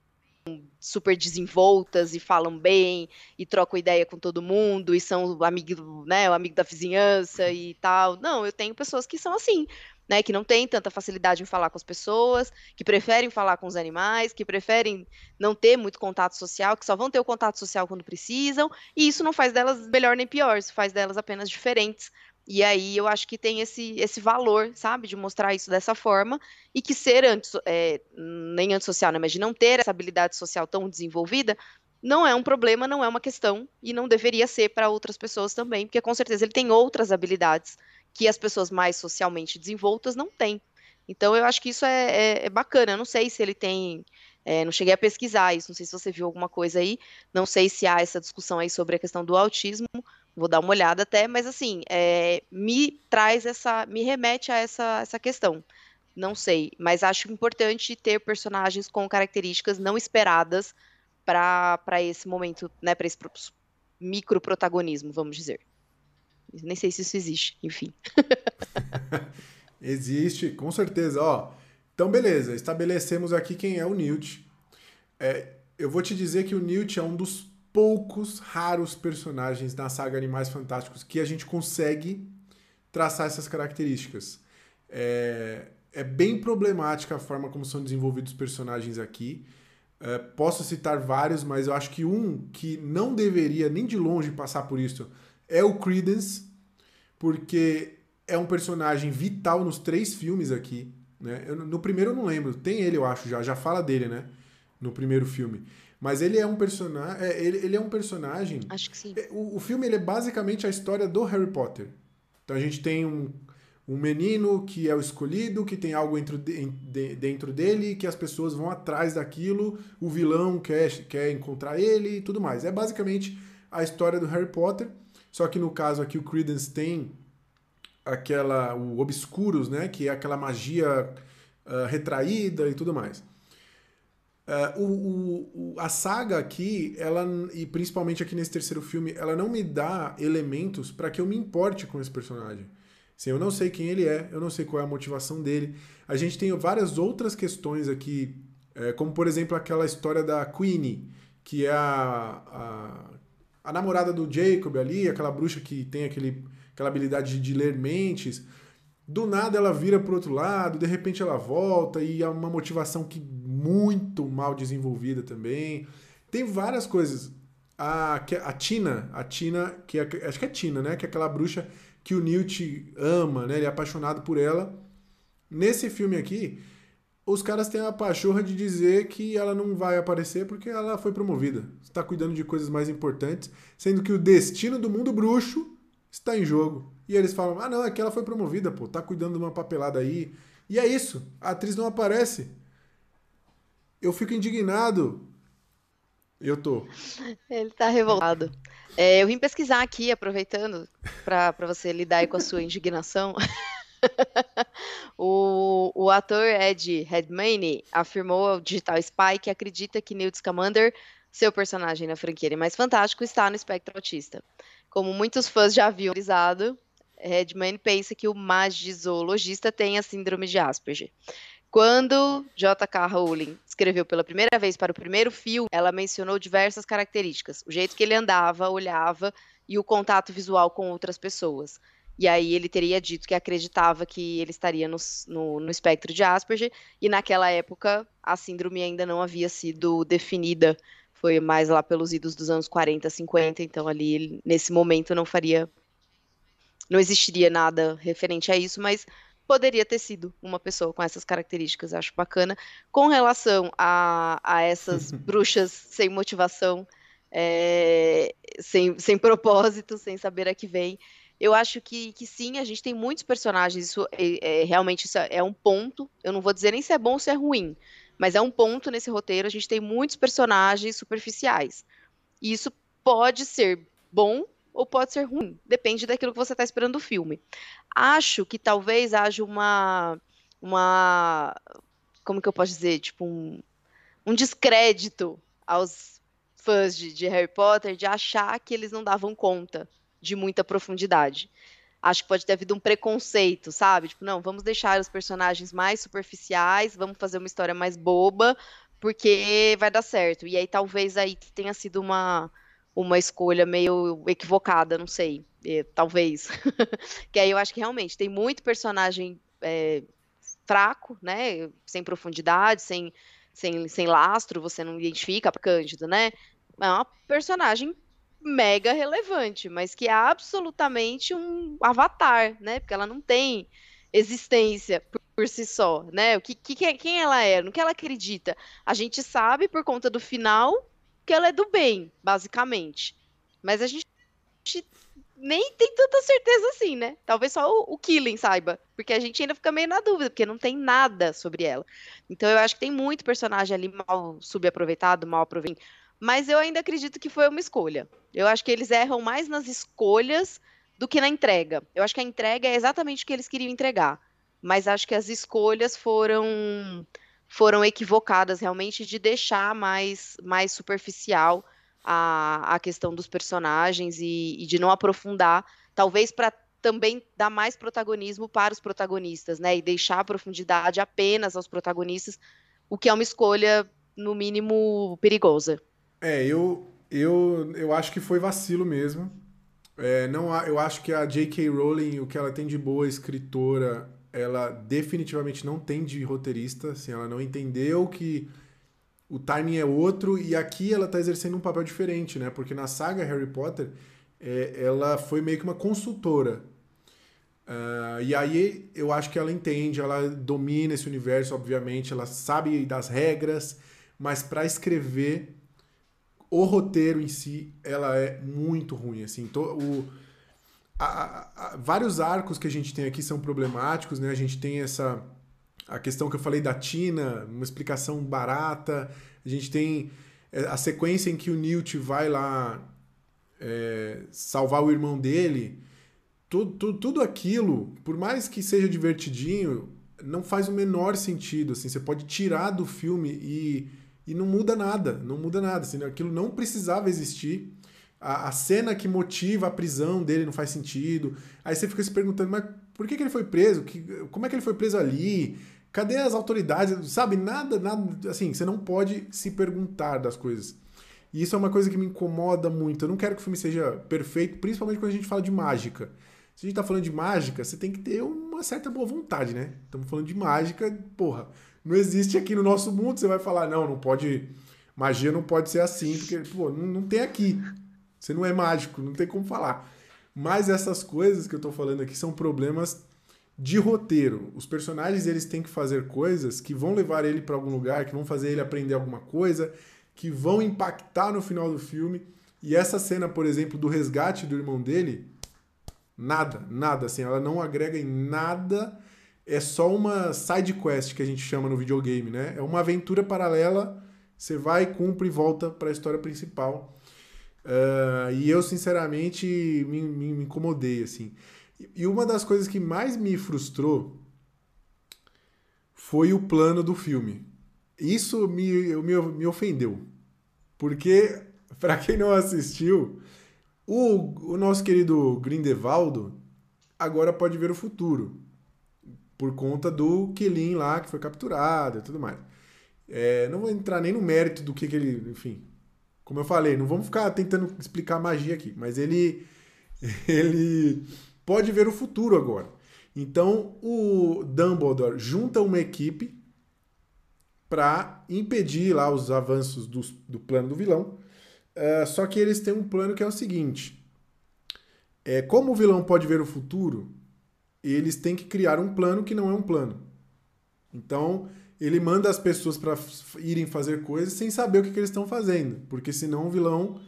super desenvoltas e falam bem e trocam ideia com todo mundo e são amigo, né, o amigo da vizinhança e tal. Não, eu tenho pessoas que são assim, né, que não têm tanta facilidade em falar com as pessoas, que preferem falar com os animais, que preferem não ter muito contato social, que só vão ter o contato social quando precisam, e isso não faz delas melhor nem pior, isso faz delas apenas diferentes. E aí eu acho que tem esse, esse valor, sabe, de mostrar isso dessa forma e que ser anti, é, nem antissocial, né, mas de não ter essa habilidade social tão desenvolvida não é um problema, não é uma questão e não deveria ser para outras pessoas também, porque com certeza ele tem outras habilidades que as pessoas mais socialmente desenvoltas não têm. Então eu acho que isso é, é, é bacana. Eu não sei se ele tem, é, não cheguei a pesquisar isso, não sei se você viu alguma coisa aí, não sei se há essa discussão aí sobre a questão do autismo, Vou dar uma olhada até, mas assim, é, me traz essa, me remete a essa, essa questão. Não sei, mas acho importante ter personagens com características não esperadas para esse momento, né, para esse micro protagonismo, vamos dizer. Nem sei se isso existe, enfim. existe, com certeza. Ó, então, beleza, estabelecemos aqui quem é o Newt. É, eu vou te dizer que o Newt é um dos poucos raros personagens na saga Animais Fantásticos que a gente consegue traçar essas características. É, é bem problemática a forma como são desenvolvidos os personagens aqui. É, posso citar vários, mas eu acho que um que não deveria nem de longe passar por isso é o Credence, porque é um personagem vital nos três filmes aqui. Né? Eu, no primeiro eu não lembro, tem ele, eu acho, já, já fala dele, né? No primeiro filme. Mas ele é um personagem. É, ele, ele é um personagem. Acho que sim. É, o, o filme ele é basicamente a história do Harry Potter. Então a gente tem um, um menino que é o escolhido, que tem algo dentro, de, dentro dele, que as pessoas vão atrás daquilo, o vilão quer, quer encontrar ele e tudo mais. É basicamente a história do Harry Potter, só que no caso aqui o Credence tem aquela o Obscuros, né, que é aquela magia uh, retraída e tudo mais. Uh, o, o, a saga aqui, ela e principalmente aqui nesse terceiro filme, ela não me dá elementos para que eu me importe com esse personagem. Assim, eu não sei quem ele é, eu não sei qual é a motivação dele. A gente tem várias outras questões aqui, é, como por exemplo aquela história da Queenie, que é a, a, a, namorada do Jacob ali, aquela bruxa que tem aquele, aquela habilidade de ler mentes. Do nada ela vira pro outro lado, de repente ela volta e é uma motivação que muito mal desenvolvida também. Tem várias coisas. A, a Tina, a Tina, que é, acho que é Tina, né? Que é aquela bruxa que o Newt ama, né? Ele é apaixonado por ela. Nesse filme aqui, os caras têm a pachorra de dizer que ela não vai aparecer porque ela foi promovida. Está cuidando de coisas mais importantes, sendo que o destino do mundo bruxo está em jogo. E eles falam: ah, não, é que ela foi promovida, pô, tá cuidando de uma papelada aí. E é isso, a atriz não aparece. Eu fico indignado. Eu tô. Ele tá revoltado. É, eu vim pesquisar aqui, aproveitando para você lidar com a sua indignação. o, o ator Ed Redmayne afirmou ao Digital Spy que acredita que Newt Scamander, seu personagem na franquia mais fantástico, está no espectro autista. Como muitos fãs já haviam realizado, Redman pensa que o magizoologista tem a síndrome de Asperger. Quando J.K. Rowling escreveu pela primeira vez para o primeiro filme, ela mencionou diversas características. O jeito que ele andava, olhava e o contato visual com outras pessoas. E aí ele teria dito que acreditava que ele estaria no, no, no, espectro de Asperger, e naquela época a síndrome ainda não havia sido definida, foi mais lá pelos idos dos anos 40, 50, então ali nesse momento não faria, não existiria nada referente a isso, mas poderia ter sido uma pessoa com essas características, acho bacana. Com relação a, a essas bruxas sem motivação, é, sem, sem propósito, sem saber a que vem, eu acho que, que sim, a gente tem muitos personagens, isso é, é, realmente isso é um ponto, eu não vou dizer nem se é bom ou se é ruim, mas é um ponto nesse roteiro, a gente tem muitos personagens superficiais. E isso pode ser bom ou pode ser ruim, depende daquilo que você está esperando do filme. Acho que talvez haja uma, uma, como que eu posso dizer, tipo um, um descrédito aos fãs de, de Harry Potter de achar que eles não davam conta de muita profundidade. Acho que pode ter havido um preconceito, sabe? Tipo, não, vamos deixar os personagens mais superficiais, vamos fazer uma história mais boba, porque vai dar certo. E aí talvez aí tenha sido uma uma escolha meio equivocada, não sei, é, talvez. que aí eu acho que realmente tem muito personagem é, fraco, né, sem profundidade, sem, sem, sem lastro, você não identifica Cândido, né? É uma personagem mega relevante, mas que é absolutamente um avatar, né? Porque ela não tem existência por, por si só, né? O que, que, quem ela é, no que ela acredita. A gente sabe por conta do final que ela é do bem, basicamente. Mas a gente nem tem tanta certeza assim, né? Talvez só o, o Killing saiba, porque a gente ainda fica meio na dúvida, porque não tem nada sobre ela. Então eu acho que tem muito personagem ali mal subaproveitado, mal aproveitado. Mas eu ainda acredito que foi uma escolha. Eu acho que eles erram mais nas escolhas do que na entrega. Eu acho que a entrega é exatamente o que eles queriam entregar. Mas acho que as escolhas foram foram equivocadas realmente de deixar mais, mais superficial a, a questão dos personagens e, e de não aprofundar, talvez para também dar mais protagonismo para os protagonistas, né? E deixar a profundidade apenas aos protagonistas, o que é uma escolha, no mínimo, perigosa. É, eu, eu, eu acho que foi vacilo mesmo. É, não, eu acho que a J.K. Rowling, o que ela tem de boa escritora, ela definitivamente não tem de roteirista, assim, ela não entendeu que o timing é outro e aqui ela está exercendo um papel diferente, né? Porque na saga Harry Potter é, ela foi meio que uma consultora. Uh, e aí eu acho que ela entende, ela domina esse universo, obviamente, ela sabe das regras, mas para escrever o roteiro em si, ela é muito ruim, assim. To, o, a, a, vários arcos que a gente tem aqui são problemáticos, né? A gente tem essa a questão que eu falei da Tina, uma explicação barata. A gente tem é, a sequência em que o Newt vai lá é, salvar o irmão dele. Tudo, tudo, tudo aquilo, por mais que seja divertidinho, não faz o menor sentido. Assim, você pode tirar do filme e, e não muda nada. Não muda nada. Assim, aquilo não precisava existir a, a, cena que motiva a prisão dele não faz sentido. Aí você fica se perguntando, mas por que, que ele foi preso? Que, como é que ele foi preso ali? Cadê as autoridades? Sabe, nada, nada. Assim, você não pode se perguntar das coisas. E isso é uma coisa que me incomoda muito. Eu não quero que o filme seja perfeito, principalmente quando a gente fala de mágica. Se a gente tá falando de mágica, você tem que ter uma certa boa vontade, né? Estamos falando de mágica, porra. Não existe aqui no nosso mundo, você vai falar, não, não pode. Magia não pode ser assim, porque, pô, não, não tem aqui. Você não é mágico, não tem como falar. Mas essas coisas que eu tô falando aqui são problemas de roteiro. Os personagens eles têm que fazer coisas que vão levar ele para algum lugar, que vão fazer ele aprender alguma coisa, que vão impactar no final do filme. E essa cena, por exemplo, do resgate do irmão dele, nada, nada assim, ela não agrega em nada. É só uma side quest que a gente chama no videogame, né? É uma aventura paralela. Você vai, cumpre e volta para a história principal. Uh, e eu, sinceramente, me, me, me incomodei, assim. E uma das coisas que mais me frustrou foi o plano do filme. Isso me, me, me ofendeu. Porque, para quem não assistiu, o, o nosso querido Grindelwaldo agora pode ver o futuro. Por conta do Kilin lá que foi capturado e tudo mais. É, não vou entrar nem no mérito do que, que ele. Enfim. Como eu falei, não vamos ficar tentando explicar magia aqui, mas ele. Ele pode ver o futuro agora. Então o Dumbledore junta uma equipe para impedir lá os avanços do, do plano do vilão. Uh, só que eles têm um plano que é o seguinte: é, como o vilão pode ver o futuro, eles têm que criar um plano que não é um plano. Então ele manda as pessoas para irem fazer coisas sem saber o que, que eles estão fazendo, porque senão o vilão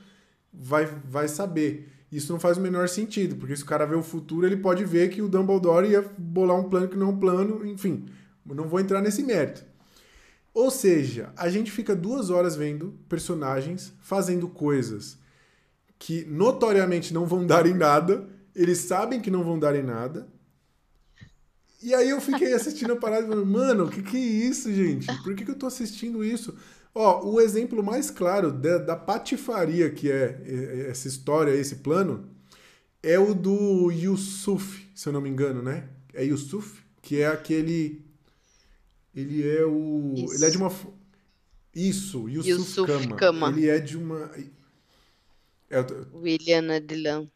vai, vai saber. Isso não faz o menor sentido, porque se o cara vê o futuro, ele pode ver que o Dumbledore ia bolar um plano que não é um plano, enfim. Não vou entrar nesse mérito. Ou seja, a gente fica duas horas vendo personagens fazendo coisas que notoriamente não vão dar em nada, eles sabem que não vão dar em nada, e aí eu fiquei assistindo a parada e falando, mano, o que, que é isso, gente? Por que, que eu tô assistindo isso? Ó, o exemplo mais claro da, da patifaria que é essa história, esse plano, é o do Yusuf, se eu não me engano, né? É Yusuf, que é aquele. Ele é o. Isso. Ele é de uma. Isso, Yusuf, Yusuf Kama. Kama. Ele é de uma. É, William Adilan.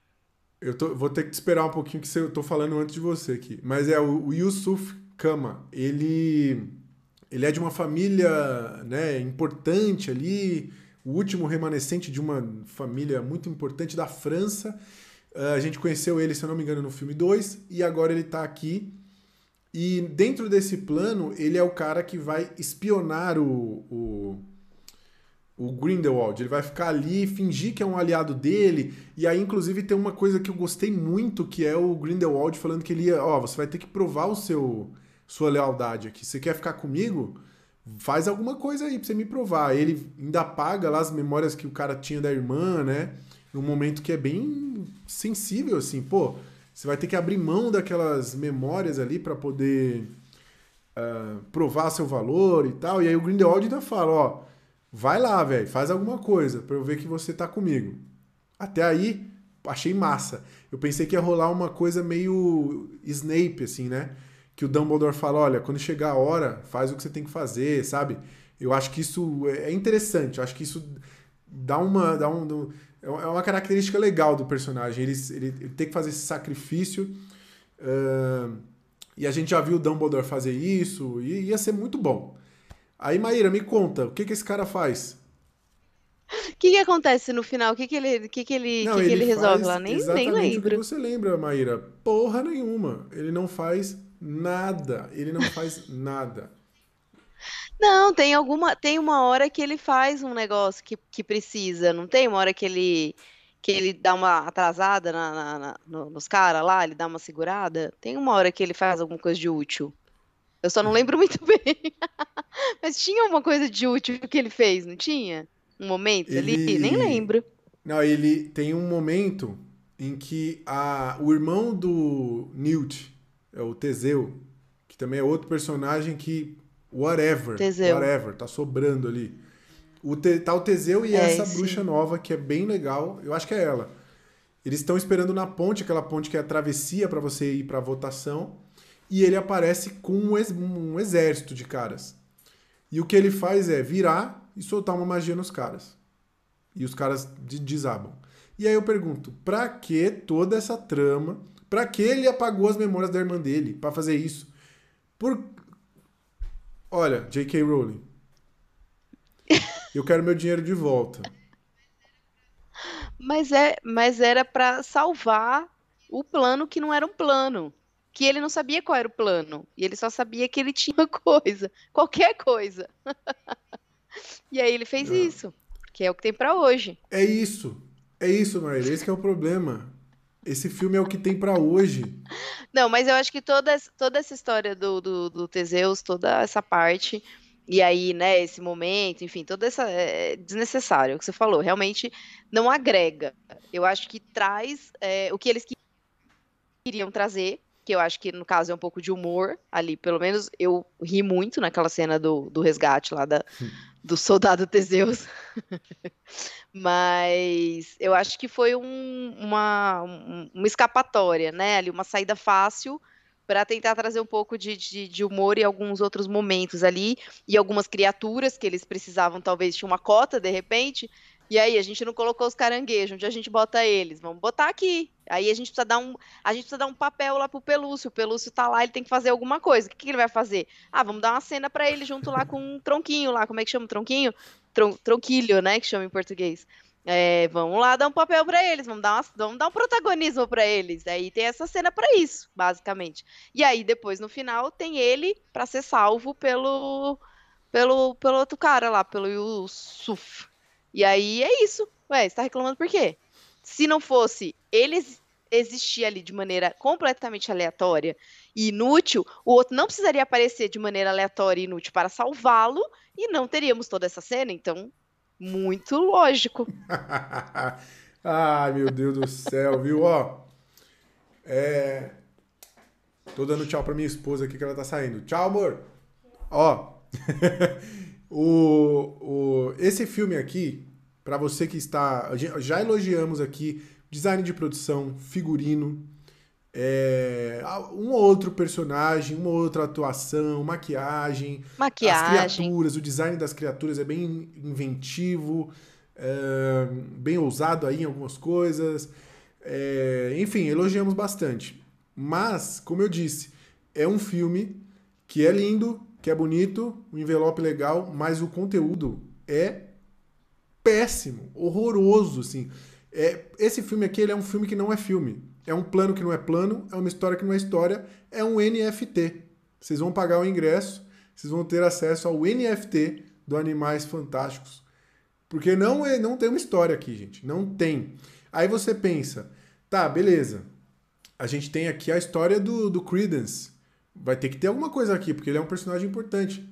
Eu tô, vou ter que te esperar um pouquinho que eu tô falando antes de você aqui. Mas é o, o Yusuf Kama. Ele, ele é de uma família né, importante ali, o último remanescente de uma família muito importante da França. Uh, a gente conheceu ele, se eu não me engano, no filme 2, e agora ele tá aqui. E dentro desse plano, ele é o cara que vai espionar o, o o Grindelwald. Ele vai ficar ali, fingir que é um aliado dele. E aí, inclusive, tem uma coisa que eu gostei muito, que é o Grindelwald falando que ele ia, ó, oh, você vai ter que provar o seu sua lealdade aqui. Você quer ficar comigo? Faz alguma coisa aí pra você me provar. Ele ainda apaga lá as memórias que o cara tinha da irmã, né? Num momento que é bem sensível, assim, pô. Você vai ter que abrir mão daquelas memórias ali para poder uh, provar seu valor e tal. E aí o Grindelwald ainda fala, ó Vai lá, velho, faz alguma coisa para eu ver que você tá comigo. Até aí, achei massa. Eu pensei que ia rolar uma coisa meio Snape, assim, né? Que o Dumbledore fala: olha, quando chegar a hora, faz o que você tem que fazer, sabe? Eu acho que isso é interessante. Eu acho que isso dá uma. Dá um, é, é uma característica legal do personagem. Ele, ele, ele tem que fazer esse sacrifício. Uh, e a gente já viu o Dumbledore fazer isso, e ia ser muito bom. Aí, Maíra, me conta, o que, que esse cara faz? O que, que acontece no final? O que, que ele, que que ele, não, que que ele, ele resolve lá? Nem, nem lembro. Você lembra, Maíra? Porra nenhuma. Ele não faz nada. Ele não faz nada. Não, tem alguma. Tem uma hora que ele faz um negócio que, que precisa, não tem? Uma hora que ele que ele dá uma atrasada na, na, na, nos caras lá, ele dá uma segurada. Tem uma hora que ele faz alguma coisa de útil. Eu só não lembro muito bem. Mas tinha uma coisa de útil que ele fez, não tinha? Um momento ele... ali? Nem lembro. Não, ele tem um momento em que a, o irmão do Newt, é o Teseu, que também é outro personagem que whatever, Teseu. whatever, tá sobrando ali. O te, tá o Teseu e é, essa sim. bruxa nova que é bem legal, eu acho que é ela. Eles estão esperando na ponte, aquela ponte que é a travessia para você ir para votação e ele aparece com um, ex um exército de caras. E o que ele faz é virar e soltar uma magia nos caras. E os caras desabam. E aí eu pergunto, pra que toda essa trama? Pra que ele apagou as memórias da irmã dele para fazer isso? Por Olha, J.K. Rowling. Eu quero meu dinheiro de volta. Mas é, mas era para salvar o plano que não era um plano que ele não sabia qual era o plano. E ele só sabia que ele tinha coisa, qualquer coisa. e aí ele fez isso, que é o que tem para hoje. É isso. É isso, Marília. Esse é o problema. Esse filme é o que tem para hoje. Não, mas eu acho que toda, toda essa história do, do, do Teseus, toda essa parte, e aí, né, esse momento, enfim, toda essa. É desnecessário, o que você falou, realmente não agrega. Eu acho que traz é, o que eles queriam trazer, que eu acho que no caso é um pouco de humor ali, pelo menos eu ri muito naquela cena do, do resgate lá da, do soldado Teseus. Mas eu acho que foi um, uma, uma escapatória, né? Ali, uma saída fácil para tentar trazer um pouco de, de, de, humor e alguns outros momentos ali, e algumas criaturas que eles precisavam, talvez, tinha uma cota, de repente, e aí, a gente não colocou os caranguejos, onde a gente bota eles? Vamos botar aqui. Aí a gente precisa dar um, a gente precisa dar um papel lá pro Pelúcio. O Pelúcio tá lá, ele tem que fazer alguma coisa. O que, que ele vai fazer? Ah, vamos dar uma cena para ele junto lá com um tronquinho lá. Como é que chama o tronquinho? Tron, tronquilho, né? Que chama em português. É, vamos lá dar um papel para eles, vamos dar, uma, vamos dar um protagonismo para eles. Aí tem essa cena para isso, basicamente. E aí depois no final tem ele para ser salvo pelo pelo pelo outro cara lá, pelo Yusuf. E aí é isso. Ué, você tá reclamando por quê? Se não fosse eles existir ali de maneira completamente aleatória e inútil, o outro não precisaria aparecer de maneira aleatória e inútil para salvá-lo e não teríamos toda essa cena. Então, muito lógico. Ai, meu Deus do céu, viu? Ó, é... Tô dando tchau pra minha esposa aqui que ela tá saindo. Tchau, amor! Ó, o, o, esse filme aqui, para você que está. Já elogiamos aqui design de produção, figurino, é, um ou outro personagem, uma outra atuação, maquiagem, maquiagem, as criaturas, o design das criaturas é bem inventivo, é, bem ousado aí em algumas coisas. É, enfim, elogiamos bastante. Mas, como eu disse, é um filme que é lindo, que é bonito, um envelope legal, mas o conteúdo é péssimo, horroroso, assim. É, esse filme aqui ele é um filme que não é filme. É um plano que não é plano, é uma história que não é história, é um NFT. Vocês vão pagar o ingresso, vocês vão ter acesso ao NFT do Animais Fantásticos. Porque não, é, não tem uma história aqui, gente. Não tem. Aí você pensa, tá, beleza. A gente tem aqui a história do, do Credence. Vai ter que ter alguma coisa aqui, porque ele é um personagem importante.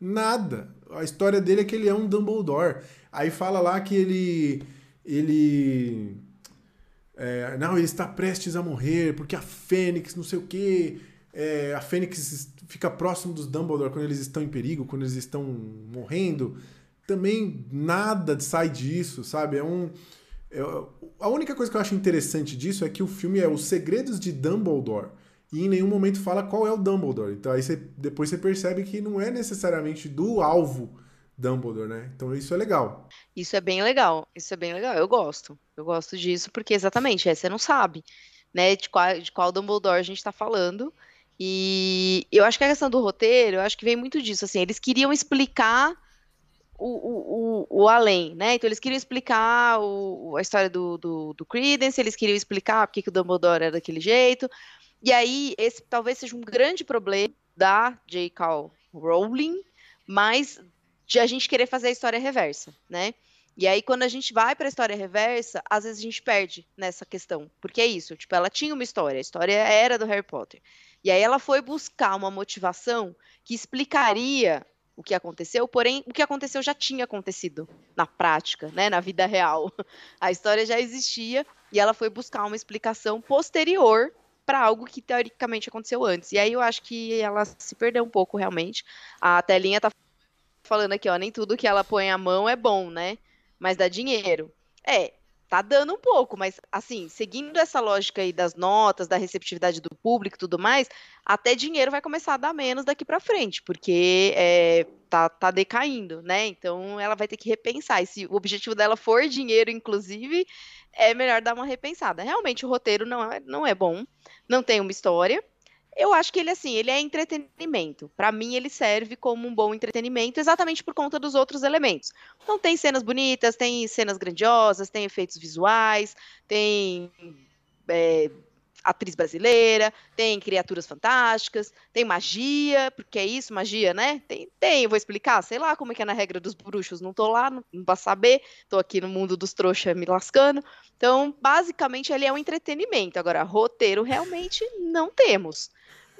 Nada. A história dele é que ele é um Dumbledore. Aí fala lá que ele. Ele. É, não, ele está prestes a morrer, porque a Fênix, não sei o quê. É, a Fênix fica próximo dos Dumbledore quando eles estão em perigo, quando eles estão morrendo. Também nada sai disso, sabe? É um. É, a única coisa que eu acho interessante disso é que o filme é Os Segredos de Dumbledore e em nenhum momento fala qual é o Dumbledore. Então aí você, depois você percebe que não é necessariamente do alvo Dumbledore, né? Então isso é legal. Isso é bem legal. Isso é bem legal. Eu gosto. Eu gosto disso porque exatamente, é, você não sabe, né, de qual, de qual Dumbledore a gente está falando. E eu acho que a questão do roteiro, eu acho que vem muito disso, assim, eles queriam explicar o, o, o, o além, né? Então eles queriam explicar o, a história do, do, do Credence, eles queriam explicar porque que o Dumbledore era daquele jeito, e aí, esse talvez seja um grande problema da J.K. Rowling, mas de a gente querer fazer a história reversa, né? E aí, quando a gente vai para a história reversa, às vezes a gente perde nessa questão. Porque é isso, tipo, ela tinha uma história, a história era do Harry Potter. E aí ela foi buscar uma motivação que explicaria o que aconteceu, porém, o que aconteceu já tinha acontecido na prática, né, na vida real. A história já existia e ela foi buscar uma explicação posterior para algo que teoricamente aconteceu antes. E aí eu acho que ela se perdeu um pouco realmente. A telinha tá falando aqui, ó, nem tudo que ela põe a mão é bom, né? Mas dá dinheiro. É, tá dando um pouco, mas assim, seguindo essa lógica aí das notas, da receptividade do público e tudo mais, até dinheiro vai começar a dar menos daqui para frente, porque é, tá, tá decaindo, né? Então ela vai ter que repensar. E se o objetivo dela for dinheiro, inclusive, é melhor dar uma repensada. Realmente o roteiro não é, não é bom, não tem uma história. Eu acho que ele assim, ele é entretenimento. Para mim ele serve como um bom entretenimento exatamente por conta dos outros elementos. Então tem cenas bonitas, tem cenas grandiosas, tem efeitos visuais, tem é, atriz brasileira, tem criaturas fantásticas, tem magia, porque é isso, magia, né? Tem, tem, eu vou explicar, sei lá como é que é na regra dos bruxos, não tô lá, não, não saber, tô aqui no mundo dos trouxas me lascando. Então, basicamente, ele é um entretenimento. Agora, roteiro realmente não temos.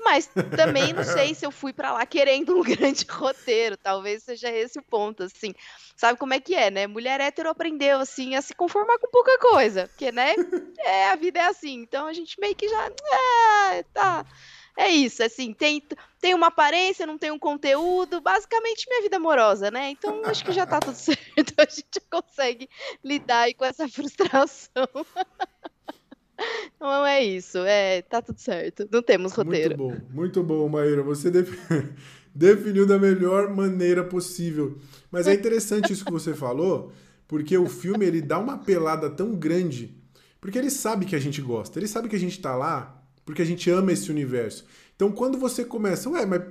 Mas também não sei se eu fui para lá querendo um grande roteiro. Talvez seja esse o ponto, assim. Sabe como é que é, né? Mulher hétero aprendeu, assim, a se conformar com pouca coisa. Porque, né? É, a vida é assim. Então a gente meio que já. É, tá. É isso, assim, tem, tem uma aparência, não tem um conteúdo, basicamente minha vida amorosa, né? Então acho que já tá tudo certo, a gente consegue lidar com essa frustração. Não é isso, é, tá tudo certo. Não temos roteiro. Muito bom, muito bom, Maíra. Você definiu da melhor maneira possível. Mas é interessante isso que você falou, porque o filme ele dá uma pelada tão grande, porque ele sabe que a gente gosta, ele sabe que a gente tá lá porque a gente ama esse universo. Então quando você começa, ué, mas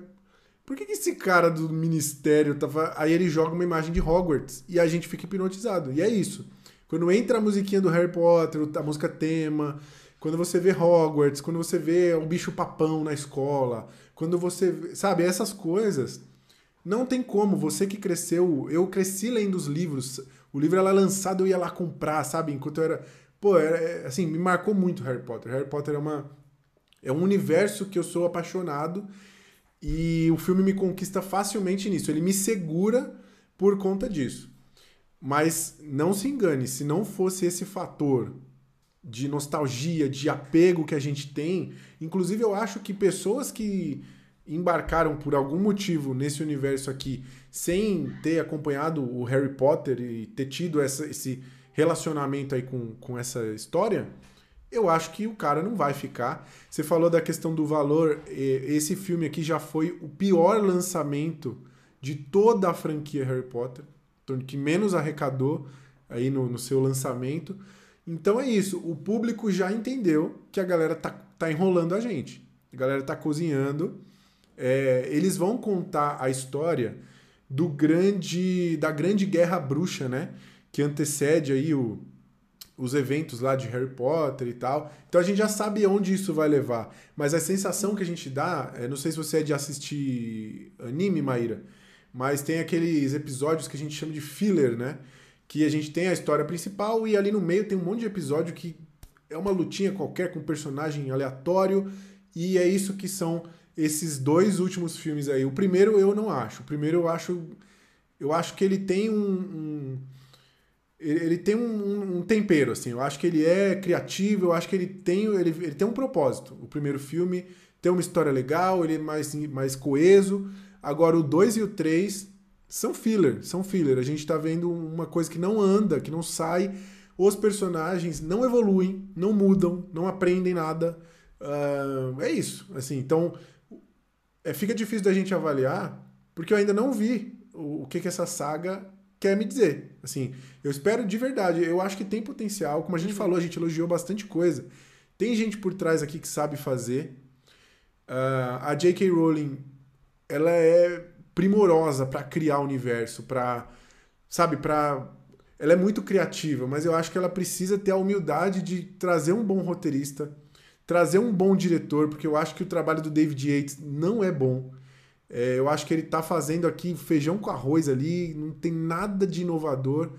por que, que esse cara do ministério tava. Aí ele joga uma imagem de Hogwarts e a gente fica hipnotizado. E é isso. Quando entra a musiquinha do Harry Potter, a música tema, quando você vê Hogwarts, quando você vê um bicho papão na escola, quando você. Sabe, essas coisas. Não tem como. Você que cresceu. Eu cresci lendo os livros. O livro era lançado, eu ia lá comprar, sabe? Enquanto eu era. Pô, era, é, assim, me marcou muito Harry Potter. Harry Potter é uma. É um universo que eu sou apaixonado e o filme me conquista facilmente nisso. Ele me segura por conta disso. Mas não se engane, se não fosse esse fator de nostalgia, de apego que a gente tem. Inclusive, eu acho que pessoas que embarcaram por algum motivo nesse universo aqui sem ter acompanhado o Harry Potter e ter tido essa, esse relacionamento aí com, com essa história, eu acho que o cara não vai ficar. Você falou da questão do valor, esse filme aqui já foi o pior lançamento de toda a franquia Harry Potter, que menos arrecadou aí no, no seu lançamento. Então é isso, o público já entendeu que a galera tá, tá enrolando a gente. A galera tá cozinhando. É, eles vão contar a história do grande da grande guerra bruxa, né? Que antecede aí o, os eventos lá de Harry Potter e tal. Então a gente já sabe onde isso vai levar. Mas a sensação que a gente dá, é, não sei se você é de assistir anime, Maíra, mas tem aqueles episódios que a gente chama de filler, né? que a gente tem a história principal e ali no meio tem um monte de episódio que é uma lutinha qualquer com um personagem aleatório e é isso que são esses dois últimos filmes aí. O primeiro eu não acho. O primeiro eu acho eu acho que ele tem um, um ele tem um, um, tempero assim. Eu acho que ele é criativo. Eu acho que ele tem ele, ele tem um propósito. O primeiro filme tem uma história legal. Ele é mais mais coeso. Agora o 2 e o 3 são filler, são filler. A gente está vendo uma coisa que não anda, que não sai. Os personagens não evoluem, não mudam, não aprendem nada. Uh, é isso, assim. Então, é, fica difícil da gente avaliar, porque eu ainda não vi o, o que, que essa saga quer me dizer. Assim, eu espero de verdade. Eu acho que tem potencial. Como a gente falou, a gente elogiou bastante coisa. Tem gente por trás aqui que sabe fazer. Uh, a J.K. Rowling, ela é primorosa para criar o universo, para sabe, para ela é muito criativa, mas eu acho que ela precisa ter a humildade de trazer um bom roteirista, trazer um bom diretor, porque eu acho que o trabalho do David Yates não é bom. É, eu acho que ele está fazendo aqui feijão com arroz ali, não tem nada de inovador.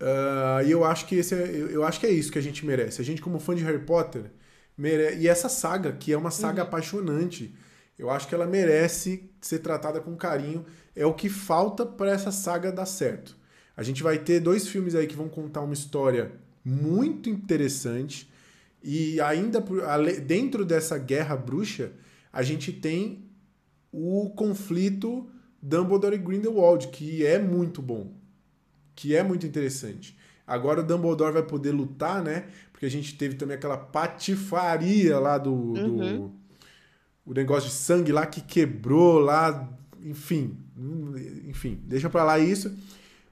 Uh, e eu acho que esse é, eu acho que é isso que a gente merece. A gente, como fã de Harry Potter, merece. E essa saga, que é uma saga uhum. apaixonante. Eu acho que ela merece ser tratada com carinho. É o que falta para essa saga dar certo. A gente vai ter dois filmes aí que vão contar uma história muito interessante. E ainda dentro dessa guerra bruxa, a gente tem o conflito Dumbledore e Grindelwald, que é muito bom. Que é muito interessante. Agora o Dumbledore vai poder lutar, né? Porque a gente teve também aquela patifaria lá do, uhum. do o negócio de sangue lá que quebrou lá, enfim, enfim, deixa para lá isso.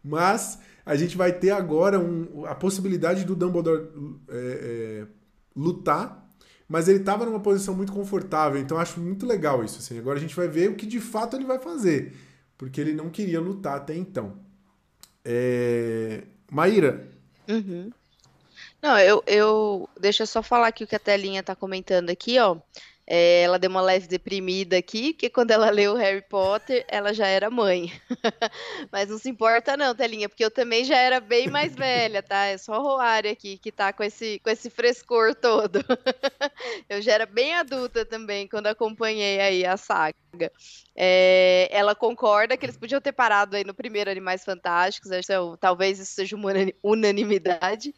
Mas a gente vai ter agora um, a possibilidade do Dumbledore é, é, lutar, mas ele estava numa posição muito confortável, então acho muito legal isso. Assim. Agora a gente vai ver o que de fato ele vai fazer, porque ele não queria lutar até então. É... Maíra. Uhum. Não, eu, eu. Deixa eu só falar aqui o que a telinha tá comentando aqui, ó. É, ela deu uma leve deprimida aqui, porque quando ela leu Harry Potter, ela já era mãe. Mas não se importa não, Telinha, porque eu também já era bem mais velha, tá? É só o Roário aqui que tá com esse, com esse frescor todo. eu já era bem adulta também quando acompanhei aí a saga. É, ela concorda que eles podiam ter parado aí no primeiro Animais Fantásticos, talvez isso seja uma unanimidade,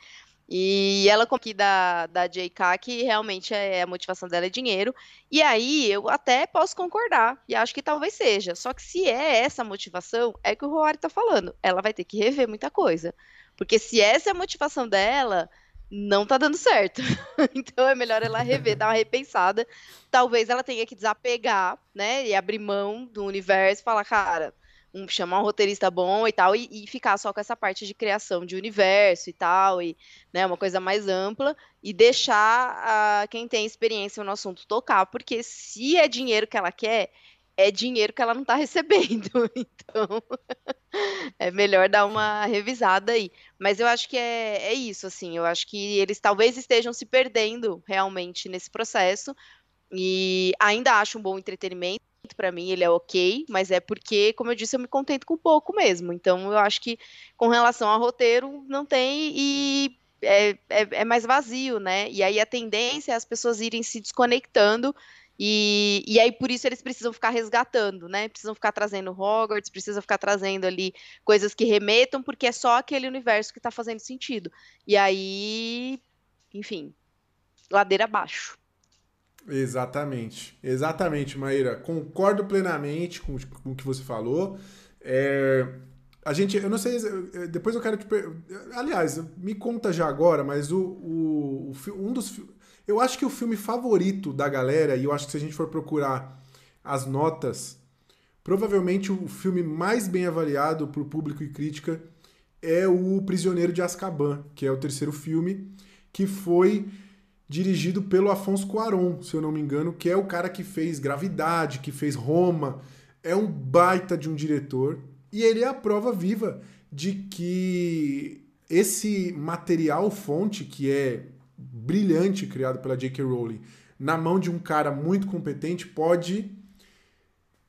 e ela aqui da, da JK que realmente é, a motivação dela é dinheiro. E aí eu até posso concordar, e acho que talvez seja. Só que se é essa motivação, é que o Roari tá falando. Ela vai ter que rever muita coisa. Porque se essa é a motivação dela, não tá dando certo. então é melhor ela rever, dar uma repensada. Talvez ela tenha que desapegar, né? E abrir mão do universo e falar, cara, um, chamar um roteirista bom e tal, e, e, ficar só com essa parte de criação de universo e tal, e né, uma coisa mais ampla, e deixar uh, quem tem experiência no assunto tocar, porque se é dinheiro que ela quer, é dinheiro que ela não está recebendo. Então, é melhor dar uma revisada aí. Mas eu acho que é, é isso, assim. Eu acho que eles talvez estejam se perdendo realmente nesse processo. E ainda acho um bom entretenimento. Para mim, ele é ok, mas é porque, como eu disse, eu me contento com pouco mesmo. Então, eu acho que com relação ao roteiro, não tem. E é, é, é, mais vazio, né? E aí a tendência é as pessoas irem se desconectando e, e aí, por isso, eles precisam ficar resgatando, né? Precisam ficar trazendo Hogwarts, precisam ficar trazendo ali coisas que remetam, porque é só aquele universo que está fazendo sentido. E aí, enfim, ladeira abaixo. Exatamente, exatamente, Maíra. Concordo plenamente com, com o que você falou. É, a gente, eu não sei, depois eu quero que. Aliás, me conta já agora, mas o, o, o um dos eu acho que o filme favorito da galera, e eu acho que se a gente for procurar as notas, provavelmente o filme mais bem avaliado por público e crítica é o Prisioneiro de Azkaban, que é o terceiro filme, que foi dirigido pelo Afonso Cuarón, se eu não me engano, que é o cara que fez Gravidade, que fez Roma. É um baita de um diretor e ele é a prova viva de que esse material fonte, que é brilhante criado pela J.K. Rowling na mão de um cara muito competente pode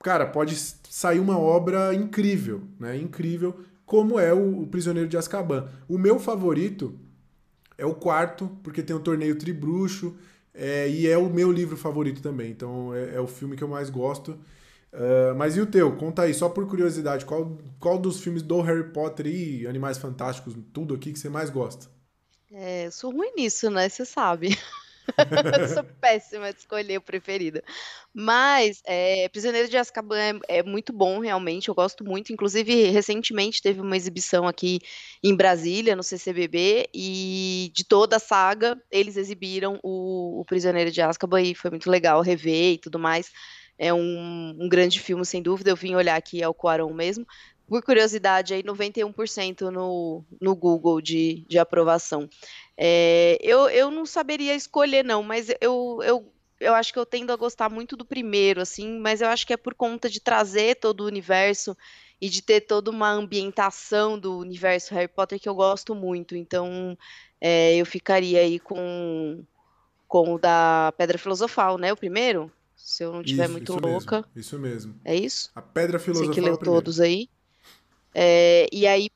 cara pode sair uma obra incrível né incrível como é o, o Prisioneiro de Azkaban o meu favorito é o quarto porque tem o torneio Tribruxo é, e é o meu livro favorito também então é, é o filme que eu mais gosto uh, mas e o teu? Conta aí, só por curiosidade, qual, qual dos filmes do Harry Potter e Animais Fantásticos, tudo aqui que você mais gosta? É, eu sou ruim nisso, né? Você sabe. sou péssima de escolher o preferido. Mas é, Prisioneiro de Azkaban é, é, muito bom, realmente. Eu gosto muito. Inclusive, recentemente teve uma exibição aqui em Brasília, no CCBB, e de toda a saga, eles exibiram o, o Prisioneiro de Azkaban e foi muito legal rever e tudo mais. É um, um grande filme, sem dúvida. Eu vim olhar aqui, é o Cuarón mesmo por curiosidade, aí 91% no, no Google de, de aprovação. É, eu, eu não saberia escolher, não, mas eu, eu, eu acho que eu tendo a gostar muito do primeiro, assim, mas eu acho que é por conta de trazer todo o universo e de ter toda uma ambientação do universo Harry Potter que eu gosto muito. Então, é, eu ficaria aí com, com o da Pedra Filosofal, né? O primeiro? Se eu não estiver muito isso louca. Mesmo, isso mesmo. É isso? A Pedra Filosofal. Você que leu todos aí. É, e aí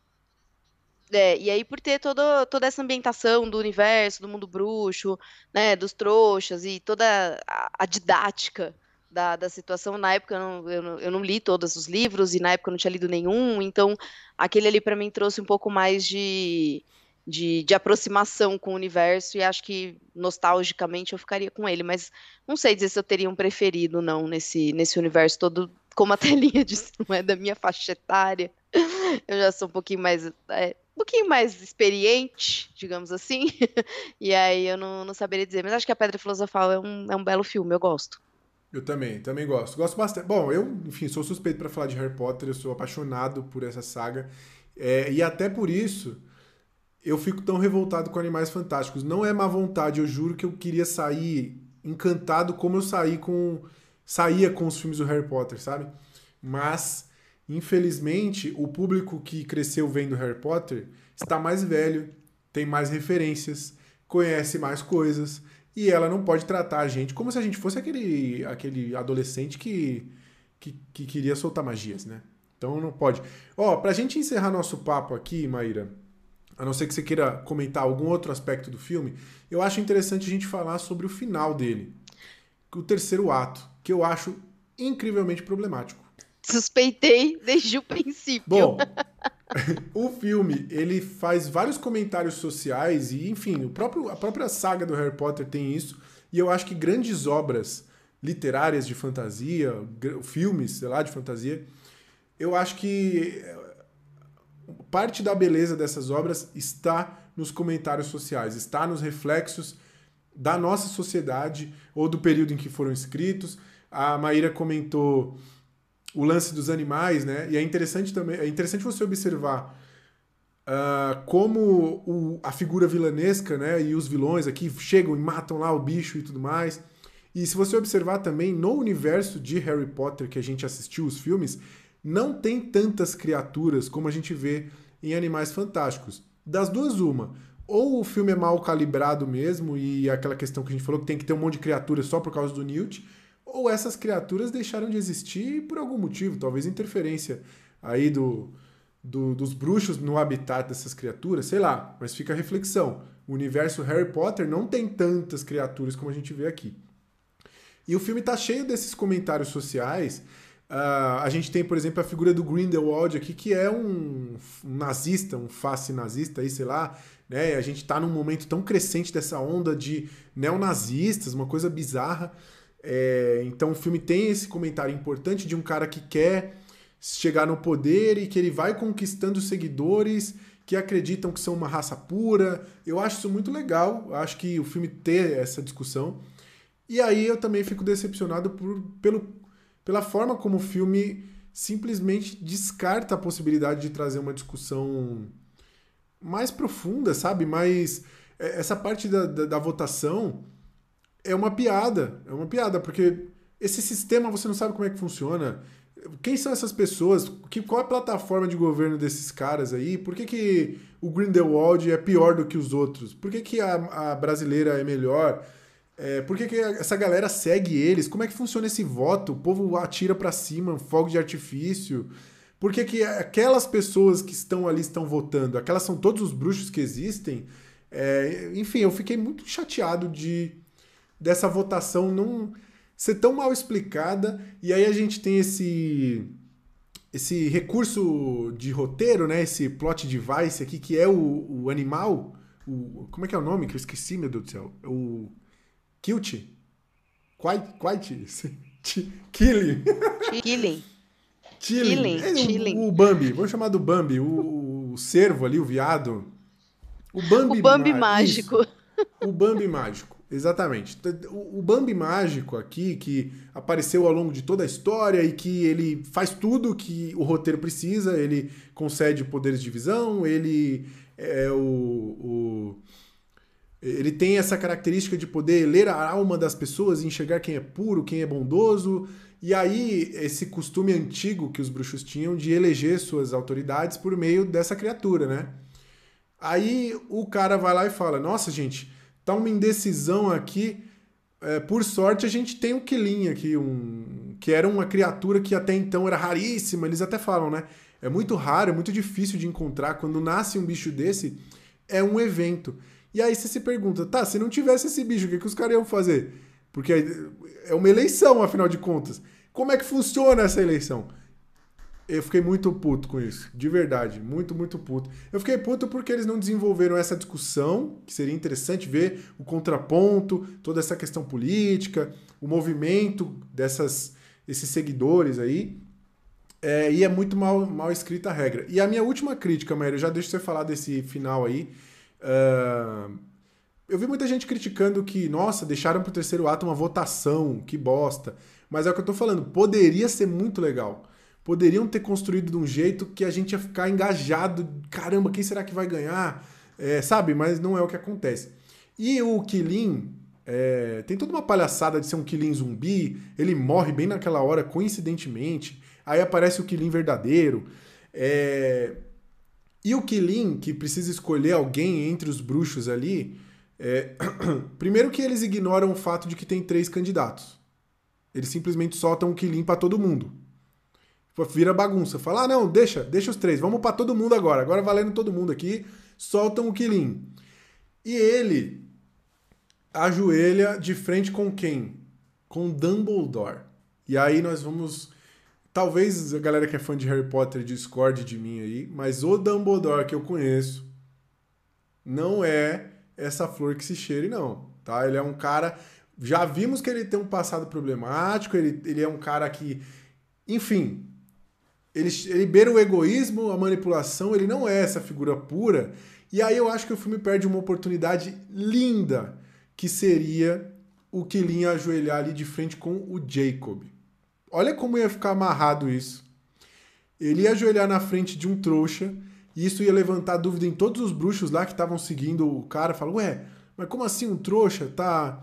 é, e aí, por ter toda, toda essa ambientação do universo, do mundo bruxo, né, dos trouxas e toda a, a didática da, da situação, na época eu não, eu, não, eu não li todos os livros e na época eu não tinha lido nenhum, então aquele ali para mim trouxe um pouco mais de, de, de, aproximação com o universo e acho que nostalgicamente eu ficaria com ele, mas não sei dizer se eu teria um preferido não nesse, nesse universo todo, como a telinha disse, não é da minha faixa etária. eu já sou um pouquinho mais. É, um pouquinho mais experiente, digamos assim. e aí eu não, não saberia dizer. Mas acho que a Pedra Filosofal é um, é um belo filme, eu gosto. Eu também, também gosto. Gosto bastante. Bom, eu, enfim, sou suspeito para falar de Harry Potter, eu sou apaixonado por essa saga. É, e até por isso eu fico tão revoltado com Animais Fantásticos. Não é má vontade, eu juro que eu queria sair encantado como eu saí com saía com os filmes do Harry Potter, sabe? Mas Infelizmente, o público que cresceu vendo Harry Potter está mais velho, tem mais referências, conhece mais coisas e ela não pode tratar a gente como se a gente fosse aquele, aquele adolescente que, que, que queria soltar magias, né? Então não pode. Ó, pra gente encerrar nosso papo aqui, Maíra, a não ser que você queira comentar algum outro aspecto do filme, eu acho interessante a gente falar sobre o final dele. O terceiro ato, que eu acho incrivelmente problemático suspeitei desde o princípio. Bom, o filme ele faz vários comentários sociais e, enfim, o próprio, a própria saga do Harry Potter tem isso. E eu acho que grandes obras literárias de fantasia, filmes, sei lá, de fantasia, eu acho que eh, parte da beleza dessas obras está nos comentários sociais, está nos reflexos da nossa sociedade ou do período em que foram escritos. A Maíra comentou o lance dos animais, né? E é interessante também, é interessante você observar uh, como o, a figura vilanesca, né? E os vilões aqui chegam e matam lá o bicho e tudo mais. E se você observar também no universo de Harry Potter que a gente assistiu os filmes, não tem tantas criaturas como a gente vê em Animais Fantásticos. Das duas, uma. Ou o filme é mal calibrado mesmo, e aquela questão que a gente falou que tem que ter um monte de criaturas só por causa do Newt, ou essas criaturas deixaram de existir por algum motivo, talvez interferência aí do, do, dos bruxos no habitat dessas criaturas, sei lá, mas fica a reflexão. O universo Harry Potter não tem tantas criaturas como a gente vê aqui. E o filme tá cheio desses comentários sociais. Uh, a gente tem, por exemplo, a figura do Grindelwald aqui, que é um, um nazista, um face nazista aí, sei lá, né? A gente está num momento tão crescente dessa onda de neonazistas, uma coisa bizarra. É, então o filme tem esse comentário importante de um cara que quer chegar no poder e que ele vai conquistando seguidores que acreditam que são uma raça pura. Eu acho isso muito legal. Acho que o filme ter essa discussão. E aí eu também fico decepcionado por, pelo, pela forma como o filme simplesmente descarta a possibilidade de trazer uma discussão mais profunda, sabe? Mais. É, essa parte da, da, da, votação é uma piada. É uma piada, porque esse sistema você não sabe como é que funciona. Quem são essas pessoas? Que, qual é a plataforma de governo desses caras aí? Por que, que o Grindelwald é pior do que os outros? Por que, que a, a brasileira é melhor? É, por que, que essa galera segue eles? Como é que funciona esse voto? O povo atira para cima, fogo de artifício. Por que, que aquelas pessoas que estão ali estão votando? Aquelas são todos os bruxos que existem? É, enfim, eu fiquei muito chateado de dessa votação não ser tão mal explicada. E aí a gente tem esse esse recurso de roteiro, né? Esse plot device aqui que é o, o animal. O, como é que é o nome que eu esqueci, meu Deus do céu? O Kilt? Quite? Quite? Killing. Killing. Chilling. É, O, o, Bambi, vamos chamar do Bambi, o, o cervo ali, o viado. O Bambi, o Bambi mágico. Isso. O Bambi mágico, exatamente. O, Bambi mágico aqui, que apareceu ao longo de toda a história e que ele faz tudo que o roteiro precisa, ele concede poderes de visão, ele é o, o ele tem essa característica de poder ler a alma das pessoas e enxergar quem é puro, quem é bondoso. E aí, esse costume antigo que os bruxos tinham de eleger suas autoridades por meio dessa criatura, né? Aí o cara vai lá e fala: Nossa, gente, tá uma indecisão aqui. É, por sorte, a gente tem um Killing aqui, um, que era uma criatura que até então era raríssima. Eles até falam, né? É muito raro, é muito difícil de encontrar. Quando nasce um bicho desse, é um evento. E aí você se pergunta, tá, se não tivesse esse bicho, o que, que os caras iam fazer? Porque é uma eleição, afinal de contas. Como é que funciona essa eleição? Eu fiquei muito puto com isso, de verdade, muito, muito puto. Eu fiquei puto porque eles não desenvolveram essa discussão, que seria interessante ver o contraponto, toda essa questão política, o movimento dessas esses seguidores aí. É, e é muito mal, mal escrita a regra. E a minha última crítica, eu já deixo você falar desse final aí. Uh, eu vi muita gente criticando que, nossa, deixaram pro terceiro ato uma votação, que bosta. Mas é o que eu tô falando, poderia ser muito legal. Poderiam ter construído de um jeito que a gente ia ficar engajado. Caramba, quem será que vai ganhar? É, sabe? Mas não é o que acontece. E o Killing é, tem toda uma palhaçada de ser um Killing zumbi. Ele morre bem naquela hora, coincidentemente. Aí aparece o Killing verdadeiro. É, e o Killing, que precisa escolher alguém entre os bruxos ali. É, primeiro que eles ignoram o fato de que tem três candidatos. Eles simplesmente soltam o Killing para todo mundo. Vira bagunça. Fala, ah, não, deixa, deixa os três. Vamos para todo mundo agora. Agora valendo todo mundo aqui. Soltam o Killing. E ele ajoelha de frente com quem? Com Dumbledore. E aí nós vamos. Talvez a galera que é fã de Harry Potter discorde de mim aí, mas o Dumbledore que eu conheço não é essa flor que se cheire, não. Tá? Ele é um cara já vimos que ele tem um passado problemático, ele, ele é um cara que, enfim, ele, ele beira o egoísmo, a manipulação, ele não é essa figura pura. E aí eu acho que o filme perde uma oportunidade linda, que seria o Killing ajoelhar ali de frente com o Jacob. Olha como ia ficar amarrado isso. Ele ia ajoelhar na frente de um trouxa, e isso ia levantar dúvida em todos os bruxos lá que estavam seguindo o cara. Falam, ué, mas como assim um trouxa tá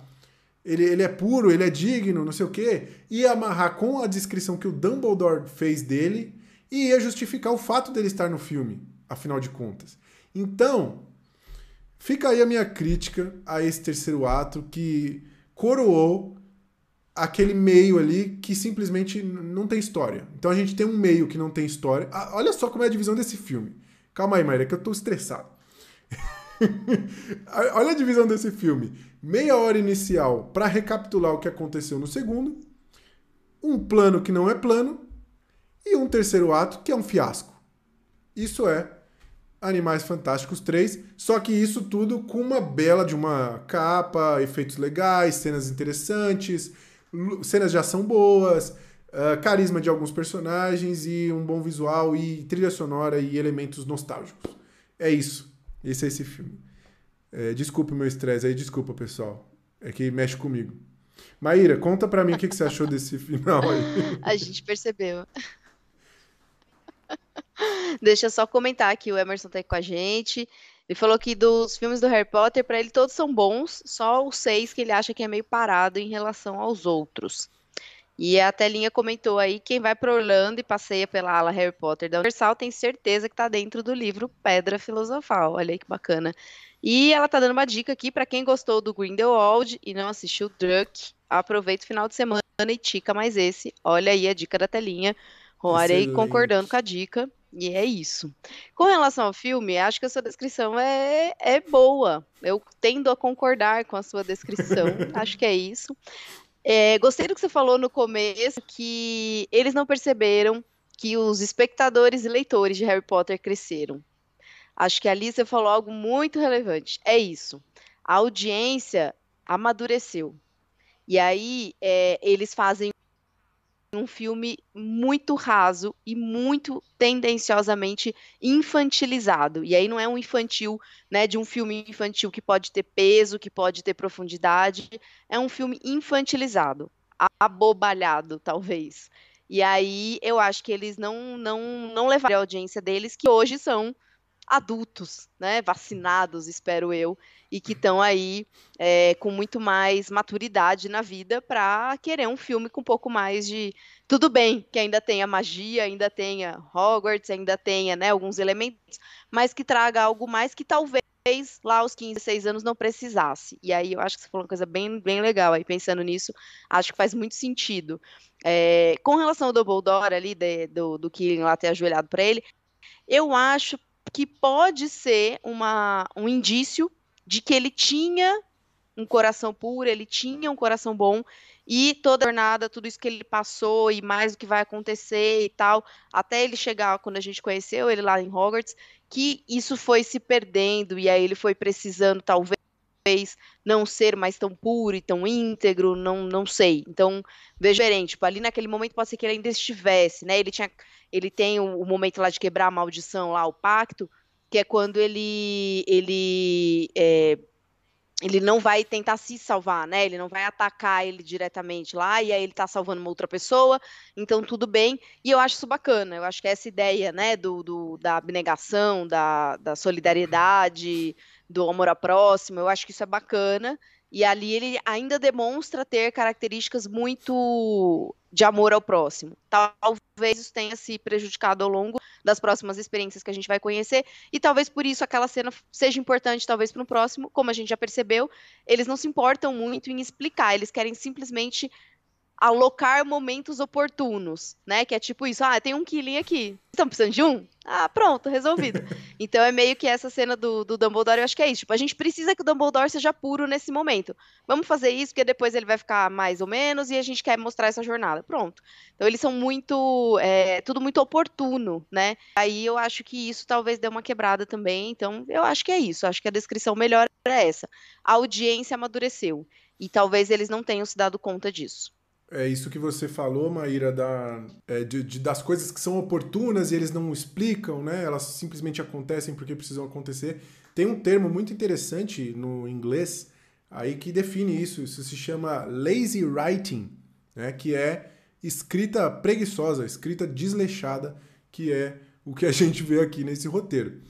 ele, ele é puro, ele é digno, não sei o quê, ia amarrar com a descrição que o Dumbledore fez dele e ia justificar o fato dele estar no filme, afinal de contas. Então, fica aí a minha crítica a esse terceiro ato que coroou aquele meio ali que simplesmente não tem história. Então a gente tem um meio que não tem história. Ah, olha só como é a divisão desse filme. Calma aí, Maíra, que eu tô estressado. olha a divisão desse filme meia hora inicial para recapitular o que aconteceu no segundo, um plano que não é plano e um terceiro ato que é um fiasco. Isso é Animais Fantásticos 3, só que isso tudo com uma bela de uma capa, efeitos legais, cenas interessantes, cenas de ação boas, uh, carisma de alguns personagens e um bom visual e trilha sonora e elementos nostálgicos. É isso. Esse é esse filme. É, desculpa o meu estresse aí, desculpa, pessoal. É que mexe comigo. Maíra, conta pra mim o que, que você achou desse final aí. A gente percebeu. Deixa eu só comentar aqui, o Emerson tá aí com a gente. Ele falou que dos filmes do Harry Potter, para ele todos são bons, só os seis que ele acha que é meio parado em relação aos outros. E a telinha comentou aí, quem vai para Orlando e passeia pela ala Harry Potter da Universal tem certeza que está dentro do livro Pedra Filosofal. Olha aí que bacana. E ela tá dando uma dica aqui para quem gostou do Grindelwald e não assistiu Druck, aproveita o final de semana e tica mais esse. Olha aí a dica da telinha. Roarei concordando com a dica. E é isso. Com relação ao filme, acho que a sua descrição é, é boa. Eu tendo a concordar com a sua descrição. acho que é isso. É, gostei do que você falou no começo, que eles não perceberam que os espectadores e leitores de Harry Potter cresceram. Acho que ali você falou algo muito relevante. É isso. A audiência amadureceu. E aí é, eles fazem um filme muito raso e muito tendenciosamente infantilizado. E aí não é um infantil, né, de um filme infantil que pode ter peso, que pode ter profundidade, é um filme infantilizado, abobalhado, talvez. E aí eu acho que eles não não não levaram a audiência deles que hoje são adultos, né, vacinados, espero eu, e que estão aí é, com muito mais maturidade na vida para querer um filme com um pouco mais de tudo bem que ainda tenha magia, ainda tenha Hogwarts, ainda tenha né, alguns elementos, mas que traga algo mais que talvez lá aos 15, 16 anos não precisasse. E aí eu acho que você falou uma coisa bem, bem legal aí, pensando nisso, acho que faz muito sentido. É, com relação ao Dumbledore ali, de, do, do Killing lá ter ajoelhado para ele, eu acho que pode ser uma, um indício de que ele tinha um coração puro, ele tinha um coração bom, e toda a jornada, tudo isso que ele passou e mais o que vai acontecer e tal, até ele chegar quando a gente conheceu ele lá em Hogwarts, que isso foi se perdendo e aí ele foi precisando talvez não ser mais tão puro e tão íntegro, não, não sei. Então, vejo diferente, tipo, ali naquele momento pode ser que ele ainda estivesse, né? Ele tinha ele tem o, o, momento lá de quebrar a maldição lá, o pacto, que é quando ele ele é, ele não vai tentar se salvar, né? Ele não vai atacar ele diretamente lá e aí ele tá salvando uma outra pessoa, então tudo bem. E eu acho isso bacana. Eu acho que essa ideia, né, do, do da abnegação, da, da solidariedade, do amor ao próximo, eu acho que isso é bacana. E ali ele ainda demonstra ter características muito de amor ao próximo. Talvez isso tenha se prejudicado ao longo das próximas experiências que a gente vai conhecer, e talvez por isso aquela cena seja importante, talvez para o próximo, como a gente já percebeu, eles não se importam muito em explicar, eles querem simplesmente alocar momentos oportunos, né? Que é tipo isso, ah, tem um killing aqui. Estão precisando de um? Ah, pronto, resolvido. então é meio que essa cena do, do Dumbledore, eu acho que é isso. Tipo, a gente precisa que o Dumbledore seja puro nesse momento. Vamos fazer isso, porque depois ele vai ficar mais ou menos e a gente quer mostrar essa jornada. Pronto. Então eles são muito. É, tudo muito oportuno, né? Aí eu acho que isso talvez dê uma quebrada também. Então eu acho que é isso. Acho que a descrição melhor é essa. A audiência amadureceu. E talvez eles não tenham se dado conta disso. É isso que você falou, Maíra, da, é, de, de, das coisas que são oportunas e eles não explicam, né? Elas simplesmente acontecem porque precisam acontecer. Tem um termo muito interessante no inglês aí que define isso. Isso se chama lazy writing, né? Que é escrita preguiçosa, escrita desleixada, que é o que a gente vê aqui nesse roteiro.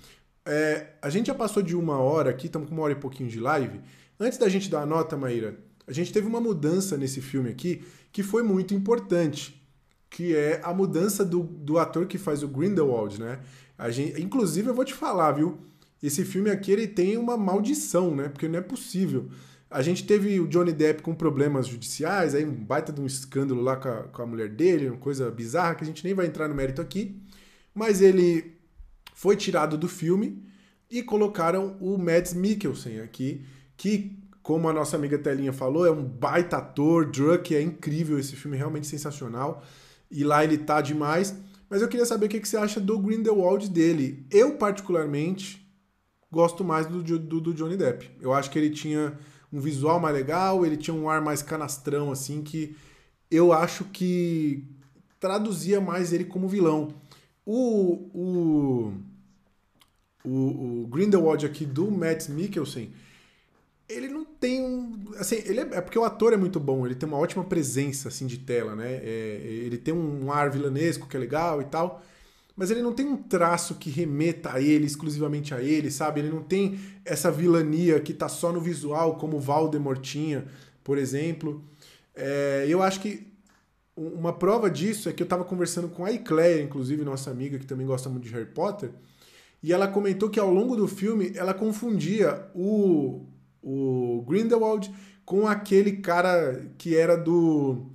É, a gente já passou de uma hora aqui, estamos com uma hora e pouquinho de live. Antes da gente dar a nota, Maíra, a gente teve uma mudança nesse filme aqui que foi muito importante, que é a mudança do, do ator que faz o Grindelwald, né? A gente, inclusive, eu vou te falar, viu? Esse filme aqui ele tem uma maldição, né? Porque não é possível. A gente teve o Johnny Depp com problemas judiciais, aí um baita de um escândalo lá com a, com a mulher dele, uma coisa bizarra que a gente nem vai entrar no mérito aqui. Mas ele foi tirado do filme e colocaram o Mads Mikkelsen aqui, que como a nossa amiga Telinha falou, é um baita ator, Druck é incrível, esse filme é realmente sensacional. E lá ele tá demais. Mas eu queria saber o que você acha do Grindelwald dele. Eu, particularmente, gosto mais do, do, do Johnny Depp. Eu acho que ele tinha um visual mais legal, ele tinha um ar mais canastrão, assim, que eu acho que traduzia mais ele como vilão. O, o, o, o Grindelwald aqui do Matt Mikkelsen, ele não tem um. Assim, ele é, é, porque o ator é muito bom, ele tem uma ótima presença assim de tela, né? É, ele tem um ar vilanesco que é legal e tal. Mas ele não tem um traço que remeta a ele, exclusivamente a ele, sabe? Ele não tem essa vilania que tá só no visual, como Valdemort tinha, por exemplo. É, eu acho que uma prova disso é que eu tava conversando com a Ecleia, inclusive, nossa amiga, que também gosta muito de Harry Potter, e ela comentou que ao longo do filme ela confundia o, o Grindelwald com aquele cara que era do.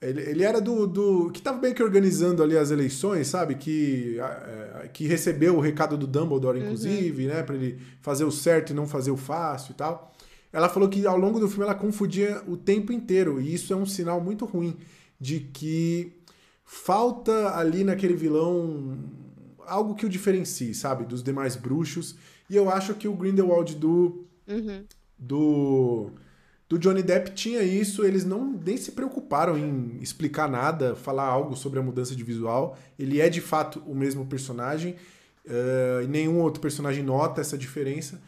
Ele, ele era do, do. que estava bem que organizando ali as eleições, sabe? Que, é, que recebeu o recado do Dumbledore, uhum. inclusive, uhum. né? Pra ele fazer o certo e não fazer o fácil e tal. Ela falou que ao longo do filme ela confundia o tempo inteiro, e isso é um sinal muito ruim de que falta ali naquele vilão algo que o diferencie, sabe? Dos demais bruxos. E eu acho que o Grindelwald do Uhum. Do, do Johnny Depp tinha isso, eles não nem se preocuparam em explicar nada, falar algo sobre a mudança de visual. Ele é de fato o mesmo personagem, uh, e nenhum outro personagem nota essa diferença.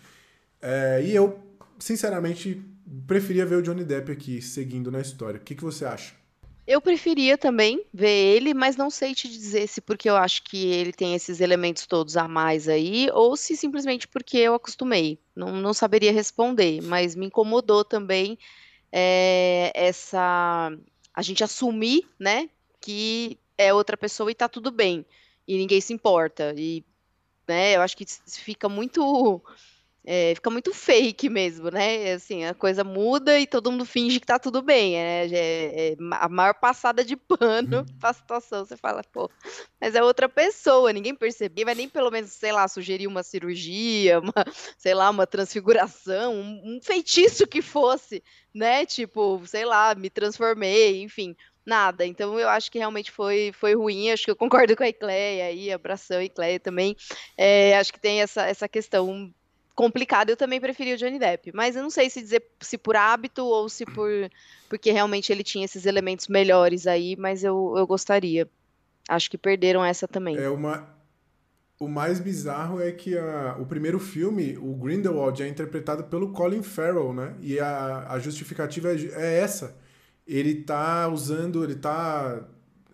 Uh, e eu, sinceramente, preferia ver o Johnny Depp aqui seguindo na história. O que, que você acha? Eu preferia também ver ele, mas não sei te dizer se porque eu acho que ele tem esses elementos todos a mais aí, ou se simplesmente porque eu acostumei. Não, não saberia responder, mas me incomodou também é, essa a gente assumir, né, que é outra pessoa e tá tudo bem e ninguém se importa e né, eu acho que fica muito é, fica muito fake mesmo, né? Assim, a coisa muda e todo mundo finge que tá tudo bem. É, é, é a maior passada de pano uhum. pra situação. Você fala, pô, mas é outra pessoa, ninguém percebeu, vai nem pelo menos, sei lá, sugerir uma cirurgia, uma, sei lá, uma transfiguração, um, um feitiço que fosse, né? Tipo, sei lá, me transformei, enfim nada. Então eu acho que realmente foi, foi ruim. Acho que eu concordo com a Ecleia aí, abração Ecleia também. É, acho que tem essa, essa questão complicado, eu também preferi o Johnny Depp. Mas eu não sei se dizer se por hábito ou se por porque realmente ele tinha esses elementos melhores aí, mas eu, eu gostaria. Acho que perderam essa também. É uma. O mais bizarro é que a, o primeiro filme, o Grindelwald, é interpretado pelo Colin Farrell, né? E a, a justificativa é, é essa. Ele tá usando, ele tá.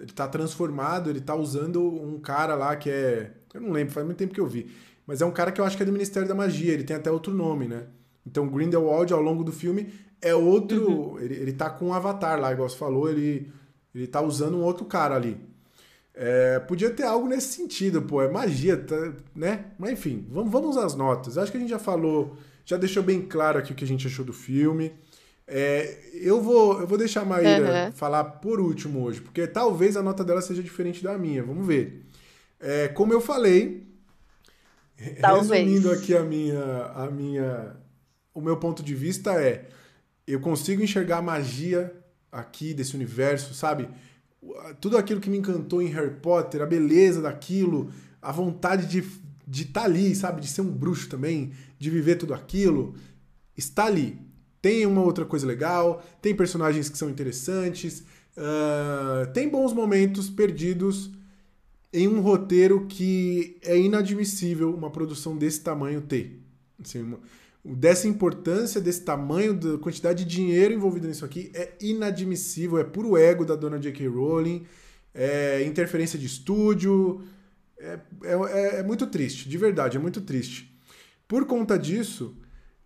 Ele tá transformado, ele tá usando um cara lá que é. Eu não lembro, faz muito tempo que eu vi mas é um cara que eu acho que é do Ministério da Magia, ele tem até outro nome, né? Então Grindelwald, ao longo do filme, é outro. Uhum. Ele, ele tá com um avatar lá, igual você falou, ele, ele tá usando um outro cara ali. É, podia ter algo nesse sentido, pô, é magia, tá, né? Mas enfim, vamos, vamos às notas. Acho que a gente já falou, já deixou bem claro aqui o que a gente achou do filme. É, eu, vou, eu vou deixar a Maíra uhum. falar por último hoje, porque talvez a nota dela seja diferente da minha. Vamos ver. É, como eu falei, Talvez. Resumindo aqui a minha, a minha, o meu ponto de vista é, eu consigo enxergar a magia aqui desse universo, sabe? Tudo aquilo que me encantou em Harry Potter, a beleza daquilo, a vontade de de estar tá ali, sabe? De ser um bruxo também, de viver tudo aquilo, está ali. tem uma outra coisa legal, tem personagens que são interessantes, uh, tem bons momentos perdidos em um roteiro que é inadmissível uma produção desse tamanho ter. Assim, uma, dessa importância, desse tamanho, da quantidade de dinheiro envolvido nisso aqui é inadmissível, é puro ego da dona J.K. Rowling, é interferência de estúdio, é, é, é muito triste, de verdade, é muito triste. Por conta disso,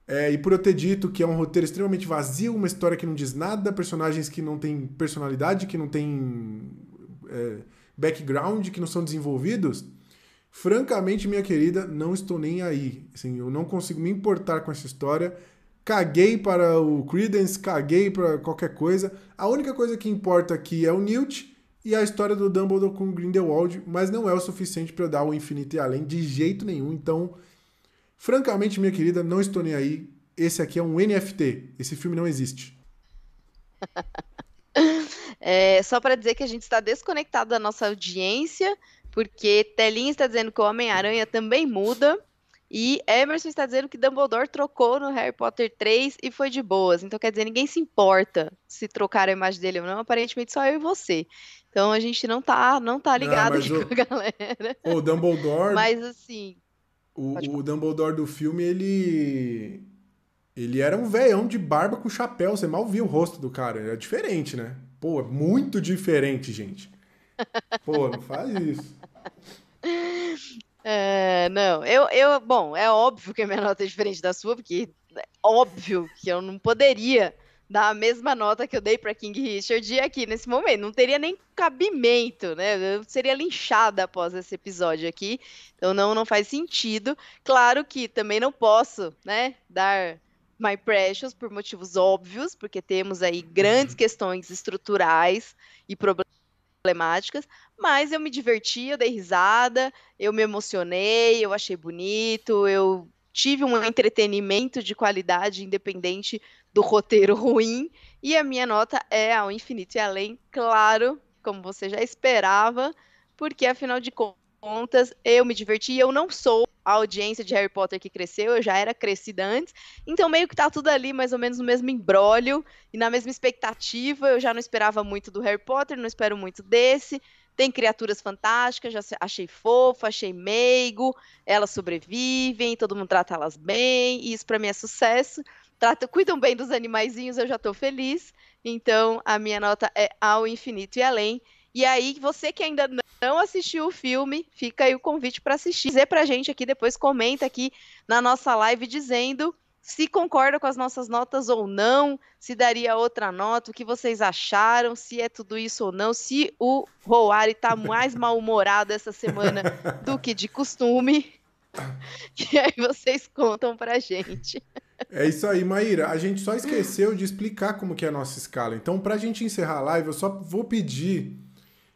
é, e por eu ter dito que é um roteiro extremamente vazio, uma história que não diz nada, personagens que não têm personalidade, que não têm é, background, que não são desenvolvidos, francamente, minha querida, não estou nem aí. Assim, eu não consigo me importar com essa história. Caguei para o Credence, caguei para qualquer coisa. A única coisa que importa aqui é o Newt e a história do Dumbledore com Grindelwald, mas não é o suficiente para dar o infinito e além de jeito nenhum. Então, Francamente, minha querida, não estou nem aí. Esse aqui é um NFT. Esse filme não existe. É, só para dizer que a gente está desconectado da nossa audiência, porque Telinha está dizendo que o Homem-Aranha também muda. E Emerson está dizendo que Dumbledore trocou no Harry Potter 3 e foi de boas. Então, quer dizer, ninguém se importa se trocar a imagem dele ou não. Aparentemente, só eu e você. Então, a gente não tá, não tá ligado não, aqui o... com a galera. O Dumbledore. Mas, assim. O, o Dumbledore do filme, ele. Ele era um veião de barba com chapéu. Você mal via o rosto do cara. Era diferente, né? Pô, é muito diferente, gente. Pô, não faz isso. É, não, eu, eu, bom, é óbvio que a minha nota é diferente da sua, porque é óbvio que eu não poderia dar a mesma nota que eu dei para King Richard aqui nesse momento. Não teria nem cabimento, né? Eu seria linchada após esse episódio aqui. Então não, não faz sentido. Claro que também não posso, né, dar My Precious por motivos óbvios, porque temos aí grandes uhum. questões estruturais e problemáticas, mas eu me diverti, eu dei risada, eu me emocionei, eu achei bonito, eu tive um entretenimento de qualidade independente do roteiro ruim. E a minha nota é ao infinito e além, claro, como você já esperava, porque afinal de contas eu me diverti. Eu não sou a audiência de Harry Potter que cresceu, eu já era crescida antes, então meio que tá tudo ali mais ou menos no mesmo embrólio e na mesma expectativa. Eu já não esperava muito do Harry Potter, não espero muito desse. Tem criaturas fantásticas, já achei fofa, achei meigo, elas sobrevivem, todo mundo trata elas bem, e isso para mim é sucesso. Trata, cuidam bem dos animaizinhos, eu já estou feliz. Então, a minha nota é ao infinito e além. E aí, você que ainda não assistiu o filme, fica aí o convite para assistir. Dizer pra gente aqui, depois comenta aqui na nossa live dizendo se concorda com as nossas notas ou não, se daria outra nota, o que vocês acharam, se é tudo isso ou não, se o Roari está mais mal-humorado essa semana do que de costume. E aí vocês contam pra gente. É isso aí, Maíra. A gente só esqueceu de explicar como que é a nossa escala. Então, pra gente encerrar a live, eu só vou pedir.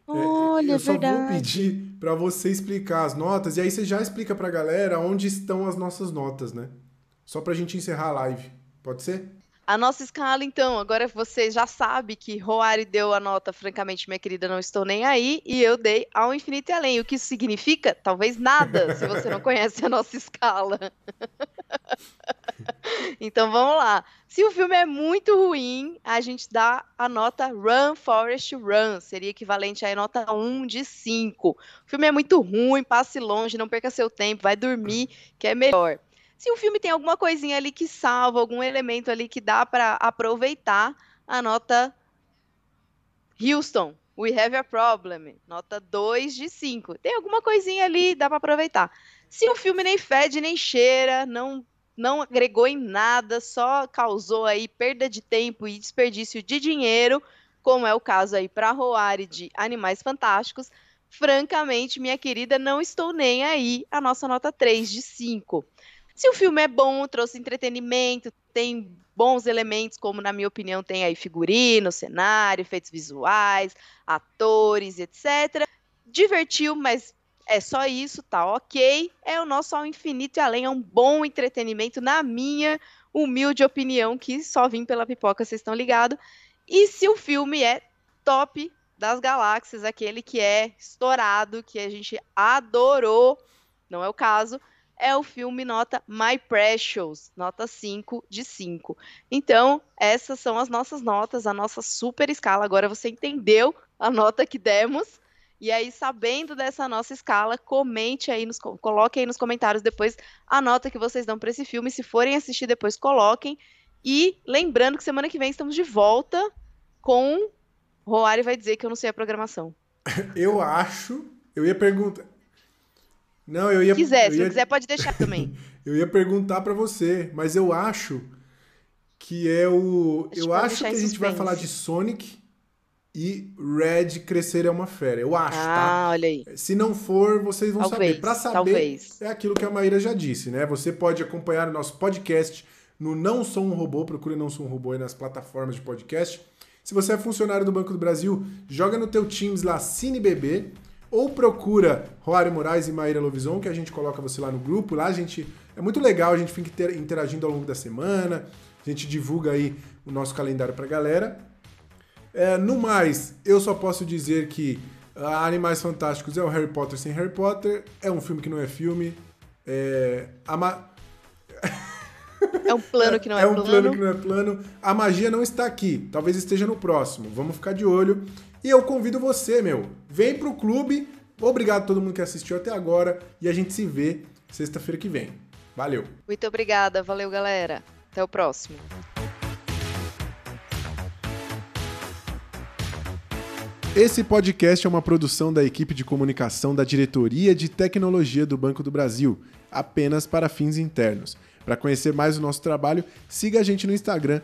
É, Olha, é, eu só verdade. vou pedir para você explicar as notas e aí você já explica pra galera onde estão as nossas notas, né? Só pra gente encerrar a live. Pode ser? A nossa escala, então, agora você já sabe que Roari deu a nota, francamente, minha querida, não estou nem aí, e eu dei ao infinito e além. O que isso significa? Talvez nada, se você não conhece a nossa escala. então vamos lá. Se o filme é muito ruim, a gente dá a nota Run, Forest, Run. Seria equivalente à nota 1 de 5. O filme é muito ruim, passe longe, não perca seu tempo, vai dormir, que é melhor. Se o filme tem alguma coisinha ali que salva, algum elemento ali que dá para aproveitar, a nota Houston, we have a problem, nota 2 de 5. Tem alguma coisinha ali, dá para aproveitar. Se o filme nem fede nem cheira, não não agregou em nada, só causou aí perda de tempo e desperdício de dinheiro, como é o caso aí para Roari de Animais Fantásticos, francamente, minha querida, não estou nem aí a nossa nota 3 de 5. Se o filme é bom, trouxe entretenimento, tem bons elementos, como na minha opinião tem aí figurino, cenário, efeitos visuais, atores, etc. Divertiu, mas é só isso, tá ok. É o nosso ao infinito e além, é um bom entretenimento, na minha humilde opinião, que só vim pela pipoca, vocês estão ligados. E se o filme é top das galáxias, aquele que é estourado, que a gente adorou, não é o caso, é o filme nota My Precious, nota 5 de 5. Então, essas são as nossas notas, a nossa super escala. Agora você entendeu a nota que demos. E aí, sabendo dessa nossa escala, comente aí, nos, coloque aí nos comentários depois a nota que vocês dão para esse filme. Se forem assistir depois, coloquem. E lembrando que semana que vem estamos de volta com. Roari vai dizer que eu não sei a programação. Eu acho. Eu ia perguntar. Não, eu ia. Se quiser, eu se ia... não quiser, pode deixar também. eu ia perguntar para você, mas eu acho que é o. Acho eu acho que a gente vai falar de Sonic e Red Crescer é uma fera. Eu acho, ah, tá? Ah, olha aí. Se não for, vocês vão talvez, saber. Para saber, talvez. é aquilo que a Maíra já disse, né? Você pode acompanhar o nosso podcast no Não Sou um Robô, procure Não Sou um Robô aí nas plataformas de podcast. Se você é funcionário do Banco do Brasil, joga no teu Teams lá CineBB ou procura Roário Moraes e Maíra Lovison, que a gente coloca você lá no grupo. Lá a gente é muito legal, a gente fica interagindo ao longo da semana, a gente divulga aí o nosso calendário pra galera. É, no mais, eu só posso dizer que Animais Fantásticos é o Harry Potter sem Harry Potter, é um filme que não é filme. É, é um plano que não é, é um plano. plano que não é plano. A magia não está aqui, talvez esteja no próximo. Vamos ficar de olho. E eu convido você, meu, vem pro clube. Obrigado a todo mundo que assistiu até agora e a gente se vê sexta-feira que vem. Valeu. Muito obrigada, valeu galera. Até o próximo. Esse podcast é uma produção da equipe de comunicação da Diretoria de Tecnologia do Banco do Brasil, apenas para fins internos. Para conhecer mais o nosso trabalho, siga a gente no Instagram,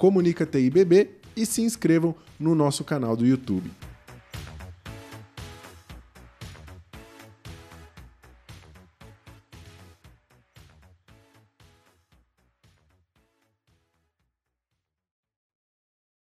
comunicatibb e se inscrevam no nosso canal do YouTube.